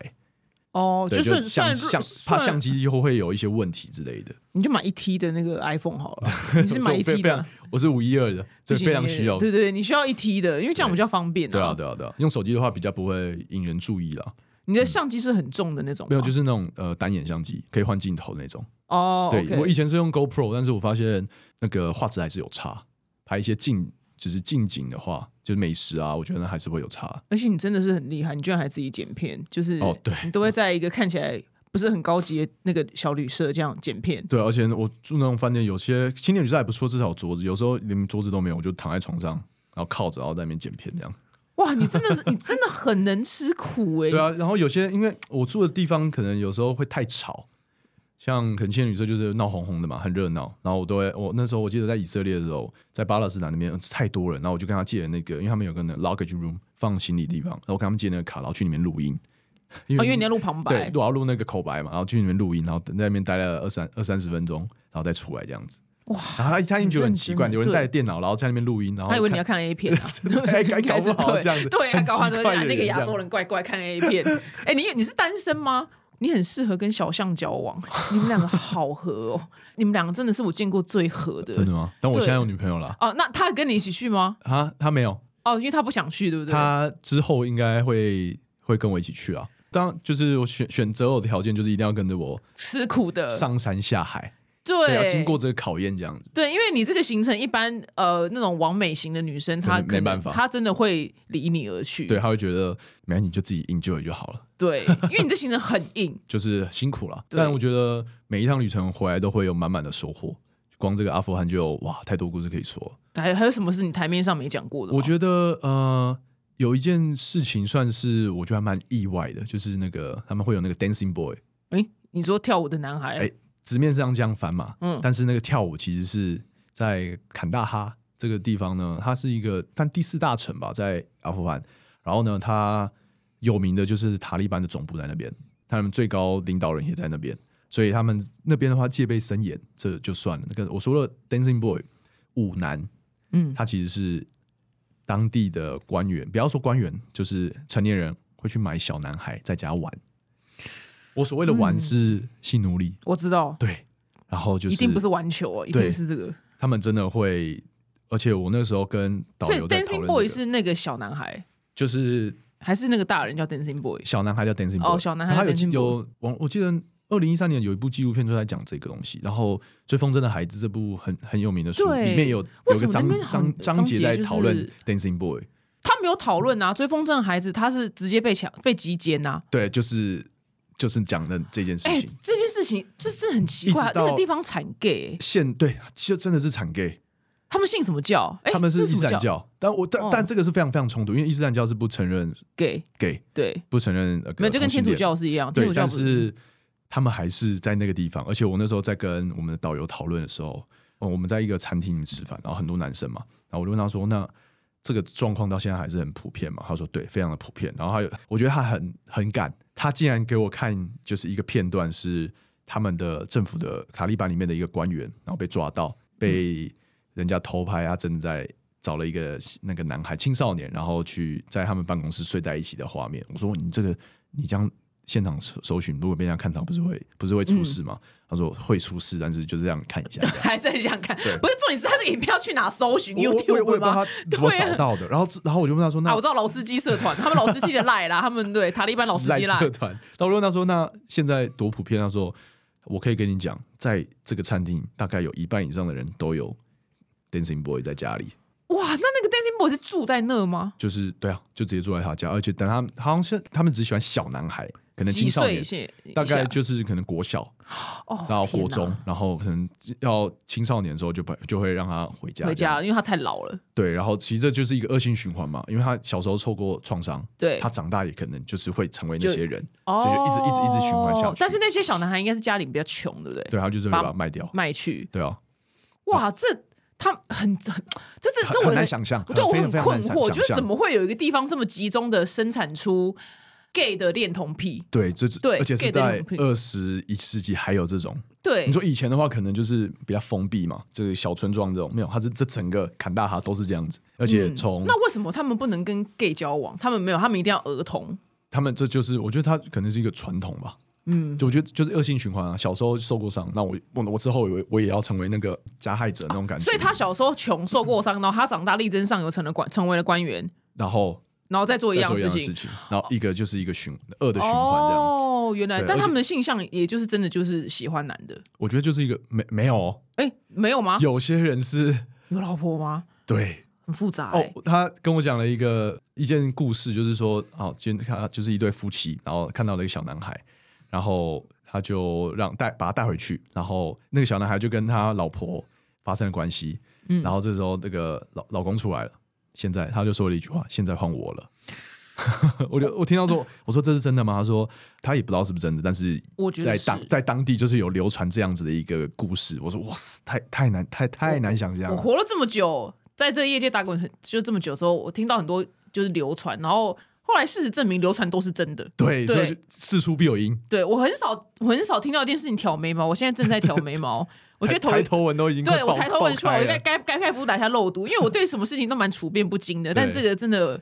哦，就就是算相相怕相机以后会有一些问题之类的。你就买一 T 的那个 iPhone 好了，[LAUGHS] 你是买一 T 的，我是五一二的，这非常需要。对对对，你需要一 T 的，因为这样比较方便。对啊，，对啊，对啊，用手机的话比较不会引人注意啦。你的相机是很重的那种，没有，就是那种呃单眼相机，可以换镜头那种。哦，对我以前是用 GoPro，但是我发现那个画质还是有差，拍一些近就是近景的话，就是美食啊，我觉得还是会有差。而且你真的是很厉害，你居然还自己剪片，就是哦对你都会在一个看起来不是很高级的那个小旅社这样剪片。对，而且我住那种饭店，有些青年旅社还不错，至少有桌子，有时候连桌子都没有，我就躺在床上，然后靠着，然后在那边剪片这样。哇，你真的是你真的很能吃苦哎、对啊，然后有些因为我住的地方可能有时候会太吵，像肯青年旅社就是闹哄哄的嘛，很热闹。然后我都会，我那时候我记得在以色列的时候，在巴勒斯坦那边呃太多人，然后我就跟他借了那个，因为他们有个那个 luggage room 放行李的地方，然后我跟他们借那个卡，然后去里面录音。因哦，因为你要录旁白对白，我要录那个口白嘛，然后去里面录音，然后等在那边待了二三二三十分钟，然后再出来这样子。哇，然后他他已经觉得很奇怪，有人带着电脑，然后在那边录音，然后看他以为你要看 A 片啊，[LAUGHS] 还 [LAUGHS] 还搞不好这样子对，他搞不好那个亚洲人怪怪看 A 片。[LAUGHS] 哎，你你是单身吗？你很适合跟小象交往，[LAUGHS] 你们两个好合哦，[LAUGHS] 你们两个真的是我见过最合的。真的吗？但我现在有女朋友了哦，那他跟你一起去吗？啊，他没有，哦，因为他不想去，对不对？他之后应该会会跟我一起去啊。当，就是我选选择偶的条件就是一定要跟着我吃苦的，上山下海，对，要经过这个考验这样子。对，因为你这个行程，一般呃那种完美型的女生，她没办法她真的会离你而去。对，她会觉得没关系，你就自己 enjoy 就好了，对，因为你这行程很硬，[LAUGHS] 就是辛苦了。但我觉得每一趟旅程回来都会有满满的收获。光这个阿富汗就有哇，太多故事可以说。还还有什么是你台面上没讲过的？我觉得呃，有一件事情算是我觉得还蛮意外的，就是那个他们会有那个 dancing boy，哎，你说跳舞的男孩，哎直面上这样翻嘛，嗯但是那个跳舞其实是在坎大哈这个地方呢，它是一个但第四大城吧，在阿富汗。然后呢，它有名的就是塔利班的总部在那边，他们最高领导人也在那边，所以他们那边的话戒备森严，这就算了。那个我说了，dancing boy 舞男，嗯，他其实是当地的官员，不要说官员，就是成年人会去买小男孩在家玩。我所谓的玩是性奴隶，我知道，对，然后就是一定不是玩球哦，一定是这个。他们真的会，而且我那个时候跟导游在讨 dancing、boy，是那个小男孩，就是还是那个大人叫 dancing boy？小男孩叫 dancing boy，哦小男孩他有 boy 有网，我记得二零一三年有一部纪录片就在讲这个东西，然后《追风筝的孩子》这部很很有名的书，对里面有有个章章章节在讨论 dancing boy，他没有讨论啊，追风筝的孩子他是直接被抢被集奸呐。对，就是就是讲的这件事哎情。，这件事情这是很奇怪那个地方产 gay，欸现对，就真的是产 gay，他们信什么教？哎，他们是伊斯兰教，但我但、哦。但这个是非常非常冲突，因为伊斯兰教是不承认 gay，gay，对，不承认呃没有就跟天主教是一样，天对，主教是他们还是在那个地方，而且我那时候在跟我们的导游讨论的时候，哦，我们在一个餐厅里面吃饭，然后很多男生嘛，然后我就问他说：“那这个状况到现在还是很普遍嘛？”他说：“对，非常的普遍。”然后还有，我觉得他很很敢，他竟然给我看就是一个片段，是他们的政府的卡利班里面的一个官员，然后被抓到，被人家偷拍，他正在。找了一个那个男孩青少年，然后去在他们办公室睡在一起的画面。我说：“你这个，你这样现场搜搜寻，如果被人家看到，不是会不是会出事吗？”他说：“会出事，但是就是这样看一下。[LAUGHS] 还是很想看，不是重点是他这个影片要去哪搜寻我我我也我也不 YouTube 知道吗？他怎么找到的。然后然后我就问他说：“那啊，我知道老司机社团，他们老司机的赖啦，他们对塔利班老司赖机赖社，团。”然后我就问他说：“那现在多普遍？”他说：“我可以跟你讲，在这个餐厅，大概有一半以上的人都有 dancing boy 在家里。”哇，那那个 dancing boy 是住在那吗？就是对啊，就直接住在他家，而且等他好像是他们只喜欢小男孩，可能青少年大概就是可能国小，哦，然后国中，然后可能要青少年的时候就把就会让他回家回家，因为他太老了。对，然后其实这就是一个恶性循环嘛，因为他小时候受过创伤，对。他长大也可能就是会成为那些人，哦，所以就一直一直一直循环下去。但是那些小男孩应该是家里比较穷，对不对？对，他就是会把把它卖掉，卖去，对啊，哇，这他很很，这这这很我很难想象，对我很困惑，就是怎么会有一个地方这么集中的生产出 gay 的恋童癖？对，这是对而且是在二十一世纪还有这种。对，你说以前的话，可能就是比较封闭嘛，这个小村庄这种没有，它是这整个坎大哈都是这样子，而且嗯从那为什么他们不能跟 gay 交往？他们没有，他们一定要儿童。他们这就是我觉得他可能是一个传统吧。嗯，就我觉得就是恶性循环啊，小时候受过伤，那我我我之后我我也要成为那个加害者那种感觉。所以他小时候穷，受过伤，然后他长大力争上游，成了官，成为了官员，然后然后再做一样事情。然后一个就是一个循恶的循环这样子。哦，原来，但他们的性向也就是真的就是喜欢男的。我觉得就是一个没没有哦，哎，没有吗？有些人是有老婆吗？对很复杂哦哎。，他跟我讲了一个一件故事，就是说，哦，今天看就是一对夫妻，然后看到了一个小男孩，然后他就让带把他带回去，然后那个小男孩就跟他老婆发生了关系，嗯然后这时候那个老老公出来了，现在他就说了一句话：“现在换我了。[LAUGHS] ”我就我听到说，我说这是真的吗？他说他也不知道是不是真的，但是我觉得在当在当地就是有流传这样子的一个故事。我说哇塞，太太难太太难想象。我活了这么久，在这个业界打滚很就这么久之后，我听到很多就是流传，然后后来事实证明流传都是真的。对，对所以就事出必有因。对我很少我很少听到一件事情挑眉毛，我现在正在挑眉毛，我觉得头抬头纹都已经对我抬头纹出来，我应该该该该不打下漏毒，因为我对什么事情都蛮处变不惊的，但这个真的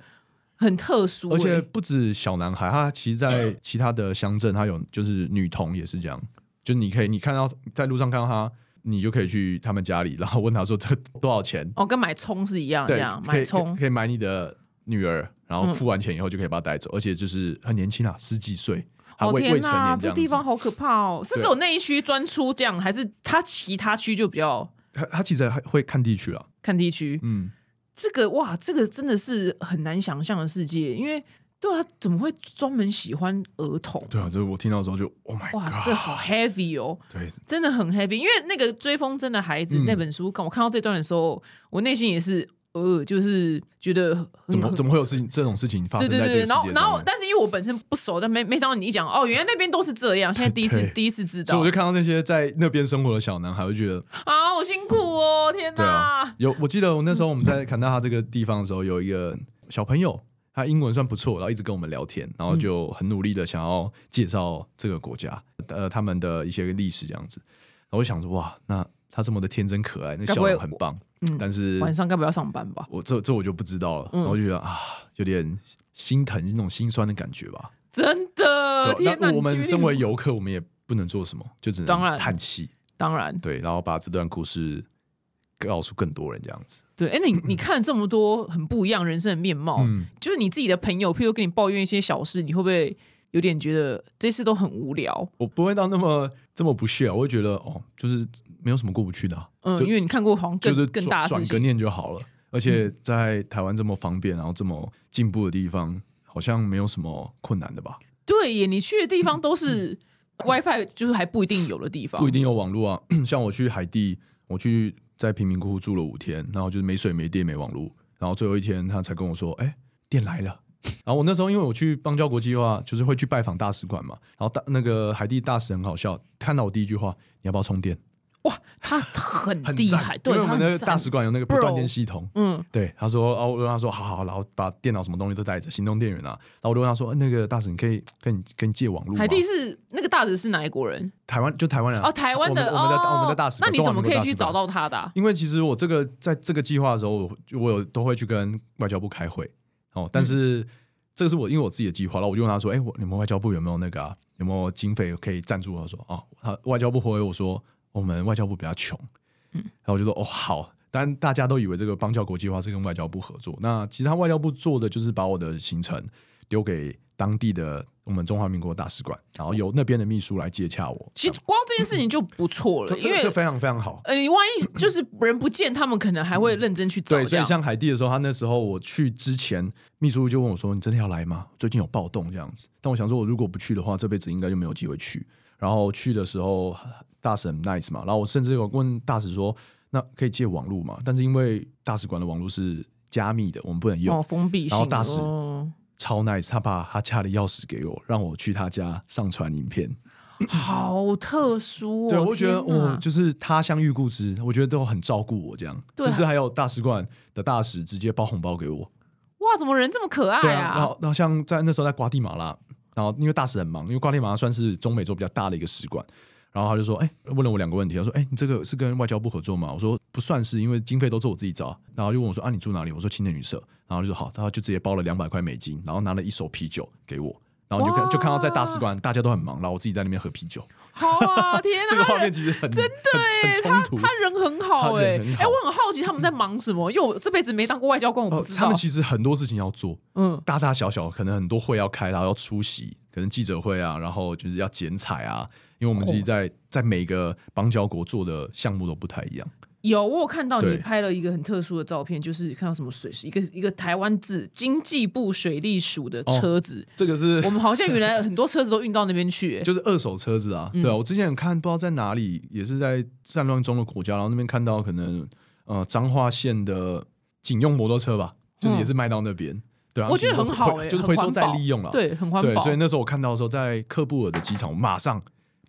很特殊、而且欸。不止小男孩，他其实在 [COUGHS] 其他的乡镇，他有就是女童也是这样，就你可以你看到在路上看到他，你就可以去他们家里，然后问他说这多少钱，哦，跟买葱是一样，这对样，买葱可以可以买你的女儿，然后付完钱以后就可以把她带走，而且就是很年轻啊，十几岁，未未成，年这样这地方。好可怕哦！是对只有那一区专出这样，还是它其他区就比较他他其实还会看地区啊，看地区？嗯，这个哇，这个真的是很难想象的世界，因为对啊，怎么会专门喜欢儿童？对啊，就是我听到的时候就 Oh my 哇这好 heavy 哦，对，真的很 heavy。因为那个追风筝的孩子、嗯那本书，刚我看到这段的时候，我内心也是呃，就是觉得怎么怎么会有事情这种事情发对对对，生在这个世然后然后但是因为我本身不熟，但没没想到你一讲哦，原来那边都是这样，现在第一次对第一次知道所以我就看到那些在那边生活的小男孩，我就觉得啊，好辛苦哦，天对啊哪！，有我记得我那时候我们在坎大哈这个地方的时候，有一个小朋友，他英文算不错，然后一直跟我们聊天，然后就很努力的想要介绍这个国家，呃，他们的一些历史这样子。然后我想说，哇，那他这么的天真可爱，那笑容很棒，嗯但是晚上该不要上班吧？我这这我就不知道了，嗯然后就觉得啊，有点心疼那种心酸的感觉吧。真的！那我们身为游客，我们也不能做什么，就只能叹气，当然对，然后把这段故事告诉更多人，这样子。对，哎，那你 [CLEARS THROAT] 你看了这么多很不一样人生的面貌，嗯，就是你自己的朋友，譬如跟你抱怨一些小事，你会不会有点觉得这事都很无聊？我不会到那么这么不屑啊，我会觉得哦，就是没有什么过不去的啊、嗯，就因为你看过好像更就是更大的转转个，念就好了。而且在台湾这么方便，然后这么进步的地方，好像没有什么困难的吧？对耶，你去的地方都是 WiFi，就是还不一定有的地方，不一定有网络啊。[CLEARS THROAT] 像我去海地，我去在贫民窟住了五天，然后就是没水、没电、没网络，然后最后一天他才跟我说：“哎、电来了。” [LAUGHS] 然后我那时候因为我去邦交国际化，就是会去拜访大使馆嘛，然后大那个海地大使很好笑，看到我第一句话：“你要不要充电？”哇，他很厉害，对，因为我们他很赞那个大使馆有那个不断电系统，嗯，对，他说，哦，我就跟他说，好好好，然后把电脑什么东西都带着，行动电源啊，然后我就问他说，呃那个大使，你可以跟你跟你借网络吗？海地是那个大使是哪一国人？台湾就台湾人啊哦，台湾的我们的哦我们的大使馆，那你怎么可以去找？到他的啊？因为其实我这个在这个计划的时候，我我有都会去跟外交部开会哦，但是这个是我因为我自己的计划，然后我就问他说，哎，我你们外交部有没有那个啊？有没有经费可以赞助？他说，哦，他外交部回我说，我们外交部比较穷，嗯，然后我就说，哦，好。但大家都以为这个邦交国际化是跟外交部合作，那其他外交部做的就是把我的行程丢给当地的我们中华民国大使馆，然后由那边的秘书来接洽我。其实光这件事情就不错了，这因为这这非常非常好。呃，你万一就是人不见，他们可能还会认真去找。对，所以像海地的时候，他那时候我去之前，秘书就问我说：“你真的要来吗？最近有暴动这样子。”但我想说，我如果不去的话，这辈子应该就没有机会去。然后去的时候，大使很 nice 嘛，然后我甚至有问大使说：“那可以借网络嘛？”但是因为大使馆的网络是加密的，我们不能用。哦，封闭性。然后大使哦超 nice，他把他家的钥匙给我，让我去他家上传影片。[COUGHS] 好特殊哦。对，我觉得我就是他乡遇故知，我觉得都很照顾我这样，甚至还有大使馆的大使直接包红包给我。哇，怎么人这么可爱对啊，然后然后像在那时候在瓜地马拉，然后因为大使很忙，因为瓜地马拉算是中美洲比较大的一个使馆，然后他就说，哎、问了我两个问题，他说，哎、你这个是跟外交部合作吗？我说不算是，因为经费都是我自己找，然后就问我说，啊，你住哪里？我说青年旅社，然后就说好，他就直接包了两百块美金，然后拿了一手啤酒给我。然后就看就看到在大使馆大家都很忙，然后我自己在那边喝啤酒，好啊，天哪，这个画面其实很真的很哎，很冲突。他他人很好哎哎，我很好奇他们在忙什么，因为我这辈子没当过外交官，我哦不知道。他们其实很多事情要做，嗯，大大小小，可能很多会要开，然后要出席，可能记者会啊，然后就是要剪彩啊，因为我们自己在、在每个邦交国做的项目都不太一样。有我有看到你拍了一个很特殊的照片，就是看到什么水一个一个台湾字经济部水利署的车子，这个是我们好像原来 [LAUGHS] 很多车子都运到那边去、欸就是二手车子啊，嗯对啊，我之前有看不知道在哪里，也是在战乱中的国家，然后那边看到可能呃彰化县的警用摩托车吧，就是也是卖到那边。对啊，我觉得很好欸就是回收再利用了。对，很环对，保，所以那时候我看到的时候，在克布尔的机场，我马上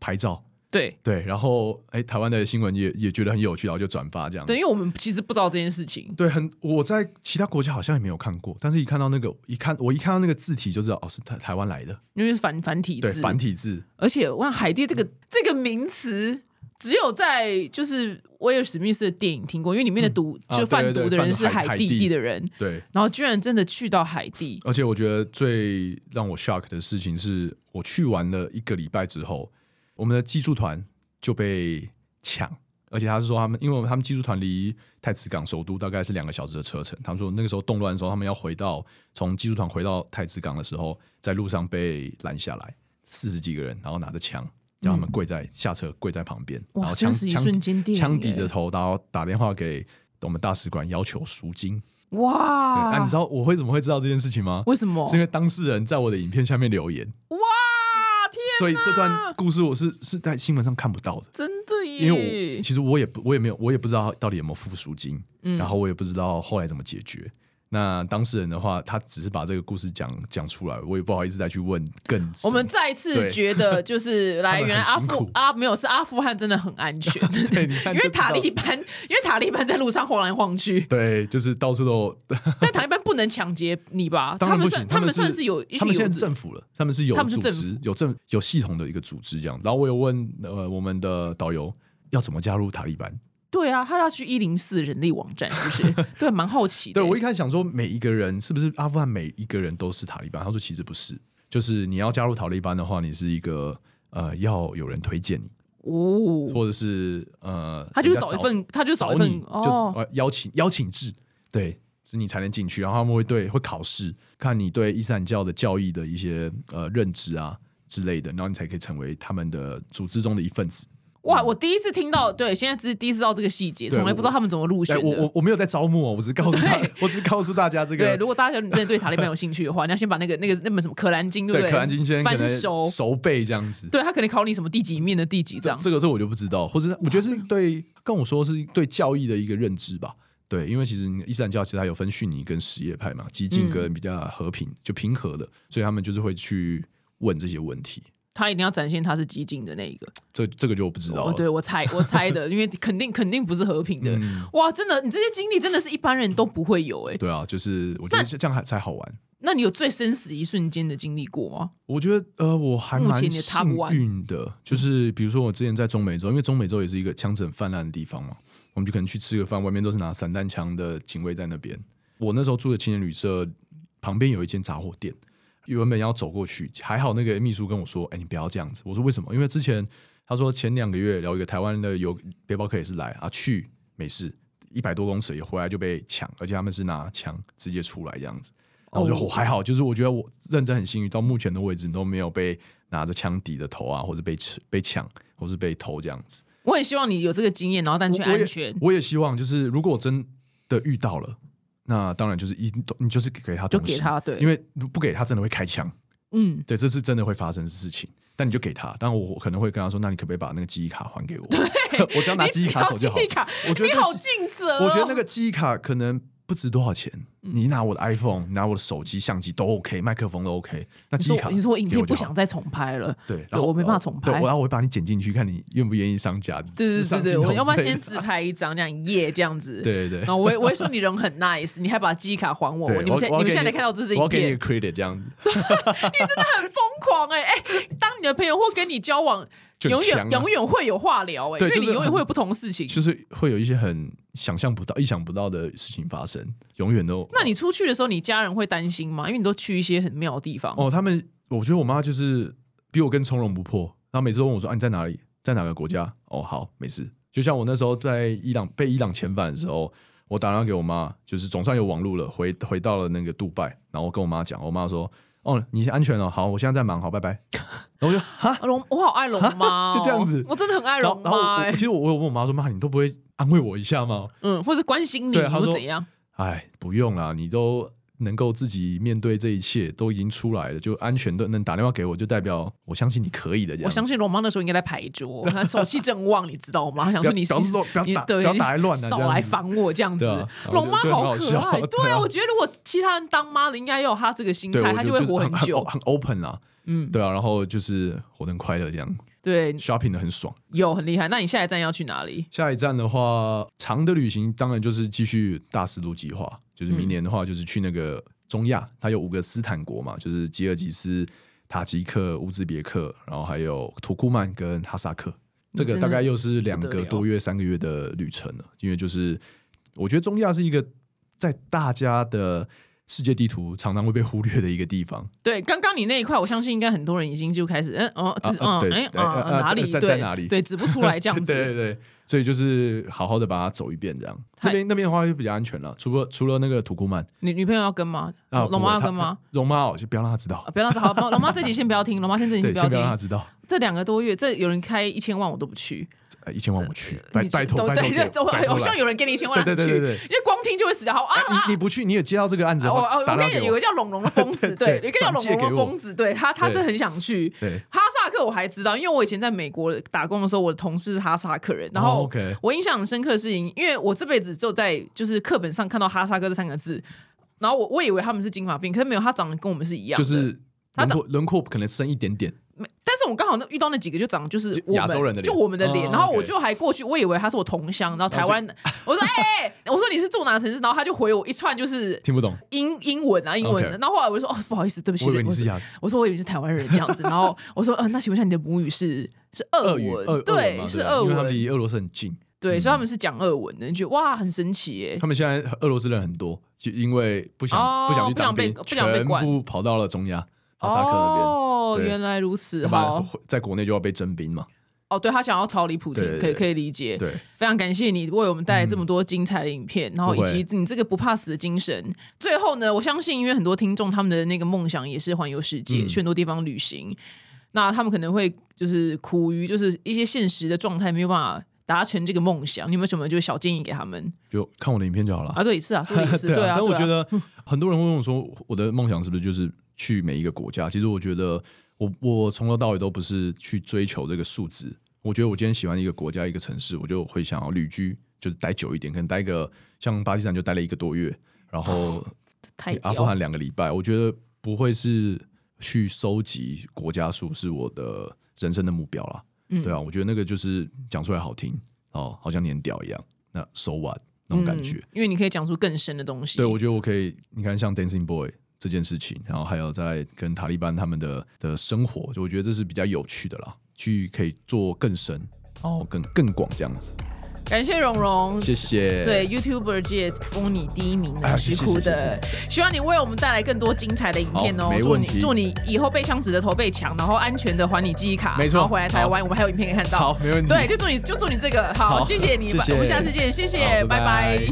拍照。对。对，然后哎，台湾的新闻也也觉得很有趣，然后就转发这样子。对，因为我们其实不知道这件事情，对，很我在其他国家好像也没有看过，但是一看到那个，一看我一看到那个字体就知道哦，是台台湾来的，因为是繁繁体对，字，繁体字，而且我看海地这个这个名词。只有在就是威尔史密斯的电影听过，因为里面的毒、啊就贩对对对毒的人是海地的人，对。然后居然真的去到海地，而且我觉得最让我 shock 的事情是，我去完了一个礼拜之后，我们的技术团就被抢，而且他是说他们，因为他们技术团离太子港首都大概是两个小时的车程，他们说那个时候动乱的时候，他们要回到从技术团回到太子港的时候，在路上被拦下来，四十几个人，然后拿着枪。叫他们跪在下车，跪在旁边，然哇后枪枪枪抵耶着头，然后打电话给我们大使馆要求赎金。哇！那、你知道我会怎么会知道这件事情吗？为什么？是因为当事人在我的影片下面留言，哇！所以这段故事我是是在新闻上看不到的，真的耶！因为我其实我也不我也没有我也不知道到底有没有付赎金，嗯然后我也不知道后来怎么解决。那当事人的话，他只是把这个故事讲讲出来，我也不好意思再去问更。我们再次觉得，[LAUGHS] 就是来，原来阿富阿没有是阿富汗真的很安全，[LAUGHS] 对 [LAUGHS] 因为塔利班，因为塔利班在路上晃来晃去，对，就是到处都，但塔利班不能抢劫你吧？他们算他们算是有，他们现在政府了，他们是有组织府。有政有系统的一个组织这样。然后我有问呃我们的导游要怎么加入塔利班，对啊，他要去一零四人力网站，是不是？[LAUGHS] 对，蛮好奇的。对我一开始想说，每一个人是不是阿富汗每一个人都是塔利班？他说其实不是，就是你要加入塔利班的话，你是一个呃要有人推荐你，哦，或者是呃他就找一份，他就找一份就邀请邀请制，对，是你才能进去，然后他们会对会考试，看你对伊斯兰教的教义的一些呃认知啊之类的，然后你才可以成为他们的组织中的一份子。哇！我第一次听到，对，现在只是第一次知道这个细节，对从来不知道他们怎么入选的，我我。我没有在招募哦，我只是告诉他，[LAUGHS] 我只是告诉大家这个对，如果大家真的对塔利班有兴趣的话，你要先把那个那个那本什么《可兰经》，对不对？对可兰经先翻熟，熟背这样子。对他可能考你什么第几面的第几章。这个这我就不知道，或者是我觉得是对跟我说是对教义的一个认知吧。对，因为其实伊斯兰教其实它有分逊尼跟什叶派嘛，激进跟比较和平、就平和的，所以他们就是会去问这些问题。他一定要展现他是激进的那一个。这这个就我不知道哦，了。对我猜我猜的，[LAUGHS] 因为肯定肯定不是和平的。嗯哇，真的，你这些经历真的是一般人都不会有哎。对啊，就是我觉得这样还才好玩。那你有最生死一瞬间的经历过吗？我觉得呃，我还蛮幸运的，就是比如说我之前在中美洲，因为中美洲也是一个枪支很泛滥的地方嘛，我们就可能去吃个饭，外面都是拿散弹枪的警卫在那边。我那时候住的青年旅社旁边有一间杂货店，原本要走过去，还好那个秘书跟我说：“哎、你不要这样子。”我说：“为什么？”因为之前他说前两个月有一个台湾的有背包客也是来啊，去没事，一百多公尺也回来就被抢，而且他们是拿枪直接出来这样子。然后就哦还好，就是我觉得我认真很幸运，到目前的位置都没有被拿着枪抵着头啊，或者被吃被抢，或是被偷这样子。我很希望你有这个经验，然后但却我我也安全，我也希望就是如果我真的遇到了，那当然就是一你就是给他就东西给他对因为不给他真的会开枪。嗯，对，这是真的会发生的事情。但你就给他，但我可能会跟他说：“那你可不可以把那个记忆卡还给我？[LAUGHS] 我只要拿记忆卡走就好记忆。卡我觉得你好尽责哦、我觉得那个记忆卡可能不值多少钱，你拿我的 iPhone，拿我的手机、相机都 OK，麦克风都 OK。那你记忆卡说你说我影片不想再重拍了，对，然后我没办法重拍。对，我然后我会把你剪进去，看你愿不愿意上架。对对对我要不然之类的。先自拍一张这样耶这样子，对对然后我我会说你人很 nice，你还把记忆卡还我，你们在我我要给你们现在才看到这是影片。我给你个，credit 这样子，[LAUGHS] 你真的很疯狂哎哎，当你的朋友或跟你交往，就很强啊永远会有话聊哎，因为你永远会有不同的事情。就是会有一些很想象不到、意想不到的事情发生，永远都。那你出去的时候，你家人会担心吗？因为你都去一些很妙的地方。哦，他们，我觉得我妈就是比我更从容不迫。然后每次都问我说：“啊，你在哪里？在哪个国家？”哦，好，没事。就像我那时候在伊朗被伊朗遣返的时候，我打电话给我妈，就是总算有网路了，回回到了那个杜拜，然后我跟我妈讲，我妈说：“哦，你安全哦，好，我现在在忙，好，拜拜。[LAUGHS] ”然后我就哈，啊龙，我好爱龙妈、哦，[LAUGHS] 就这样子我真的很爱龙妈、其实我我有问我妈说：“妈，你都不会安慰我一下吗嗯，或者关心你，对或怎样？？”哎，不用啦，你都能够自己面对这一切，都已经出来了，就安全的能打电话给我，就代表我相信你可以的。我相信龙妈那时候应该在牌桌，她手气正旺，你知道吗？她 [LAUGHS] 想说你表示说不要打你不要打来乱啊少来烦我这样子。龙妈好可爱，对 [LAUGHS] 对啊，啊我觉得如果其他人当妈的，应该要有她这个心对，态，我她就会活很久。很 open 啦，嗯，对啊，然后就是活得很快乐，这样对，shopping 的很爽。有很厉害。那你下一站要去哪里？下一站的话，长的旅行当然就是继续大丝路计划，就是明年的话就是去那个中亚，它有五个斯坦国嘛，就是吉尔吉斯、塔吉克、乌兹别克，然后还有土库曼跟哈萨克。这个大概又是两个多月、三个月的旅程了，因为就是我觉得中亚是一个在大家的世界地图常常会被忽略的一个地方。对，刚刚你那一块，我相信应该很多人已经就开始，嗯哦，嗯哎哪里在哪里对，指不出来这样子。对 [LAUGHS] 对对，所以就是好好的把它走一遍，这样那边那边的话就比较安全了。除了除了那个土库曼女女朋友要跟吗？啊，龙妈要跟吗？？龙妈哦，就不要让她知道啊，不要让她好，龙妈这集先不要听，龙妈先这集，不要先不要让她。知道。这两个多月，这有人开一千万我都不去，呃一千万我去，拜拜托拜托好像有人给你一千万去，对对对对对因为光听就会死掉。好啊啊！你你不去，你也接到这个案子的我话，我我跟你讲，打电话给我有个。叫龙龙的疯子，对，有一个叫龙龙的疯子，对他他对真的很想去。对，哈萨克我还知道，因为我以前在美国打工的时候，我的同事是哈萨克人，然哦后，OK。我印象很深刻的事情，因为我这辈子只有在就是课本上看到哈萨克这三个字，然后我我以为他们是金发病，可是没有，他长得跟我们是一样的轮廓轮廓可能深一点点，没但是我刚好那遇到那几个就长得就是亚洲人的脸。就我们的脸，哦然后我就还过去，我以为他是我同乡，然后台湾，我说哎、我说你是住哪个城市，然后他就回我一串就是听不懂。英英文啊英文的。然后后来我就说哦不好意思，对不起，我以为你是亚我说我以为你是台湾人这样子，然后 [LAUGHS] 我说呃那请问一下你的母语是是俄文，对，是俄对啊因为他们文，离俄罗斯很近。对，所以他们是讲俄文的，你觉得哇很神奇耶，他们现在俄罗斯人很多，就因为不想哦不想去不想被当兵，不想被全管部跑到了中亚哈萨克那边。哦，原来如此，要不然好在国内就要被征兵嘛。哦，对他想要逃离普京，可以可以理解，对，非常感谢你为我们带来这么多精彩的影片，然后以及你这个不怕死的精神。最后呢，我相信因为很多听众他们的那个梦想也是环游世界，嗯去很多地方旅行，那他们可能会就是苦于就是一些现实的状态没有办法达成这个梦想。你有没有什么就是小建议给他们就看我的影片就好了。啊？对，是啊，是，[LAUGHS] 对啊。对啊但我觉得很多人会问我说，我的梦想是不是就是去每一个国家？其实我觉得我我从头到尾都不是去追求这个数字。我觉得我今天喜欢一个国家一个城市，我就会想要旅居，就是待久一点，可能待个像巴基斯坦就待了一个多月，然后太阿富汗两个礼拜。我觉得不会是去收集国家数是我的人生的目标啦。嗯对啊，我觉得那个就是讲出来好听哦，好像年屌一样。那 so what 那种感觉。嗯因为你可以讲出更深的东西。对，我觉得我可以，你看像 Dancing Boy 这件事情，然后还有在跟塔利班他们的的生活，就我觉得这是比较有趣的啦，去可以做更深，然后更更广这样子。感谢蓉蓉，谢谢。对 YouTuber 界封你第一名的哎石谢谢谢窟的，希望你为我们带来更多精彩的影片哦祝你祝你以后被枪指着头被抢，然后安全的还你记忆卡，没错。然后回来台湾，我们还有影片可以看到。好，没问题。对，就祝你就祝你这个。好，好谢谢你，我们下次见，谢谢，拜拜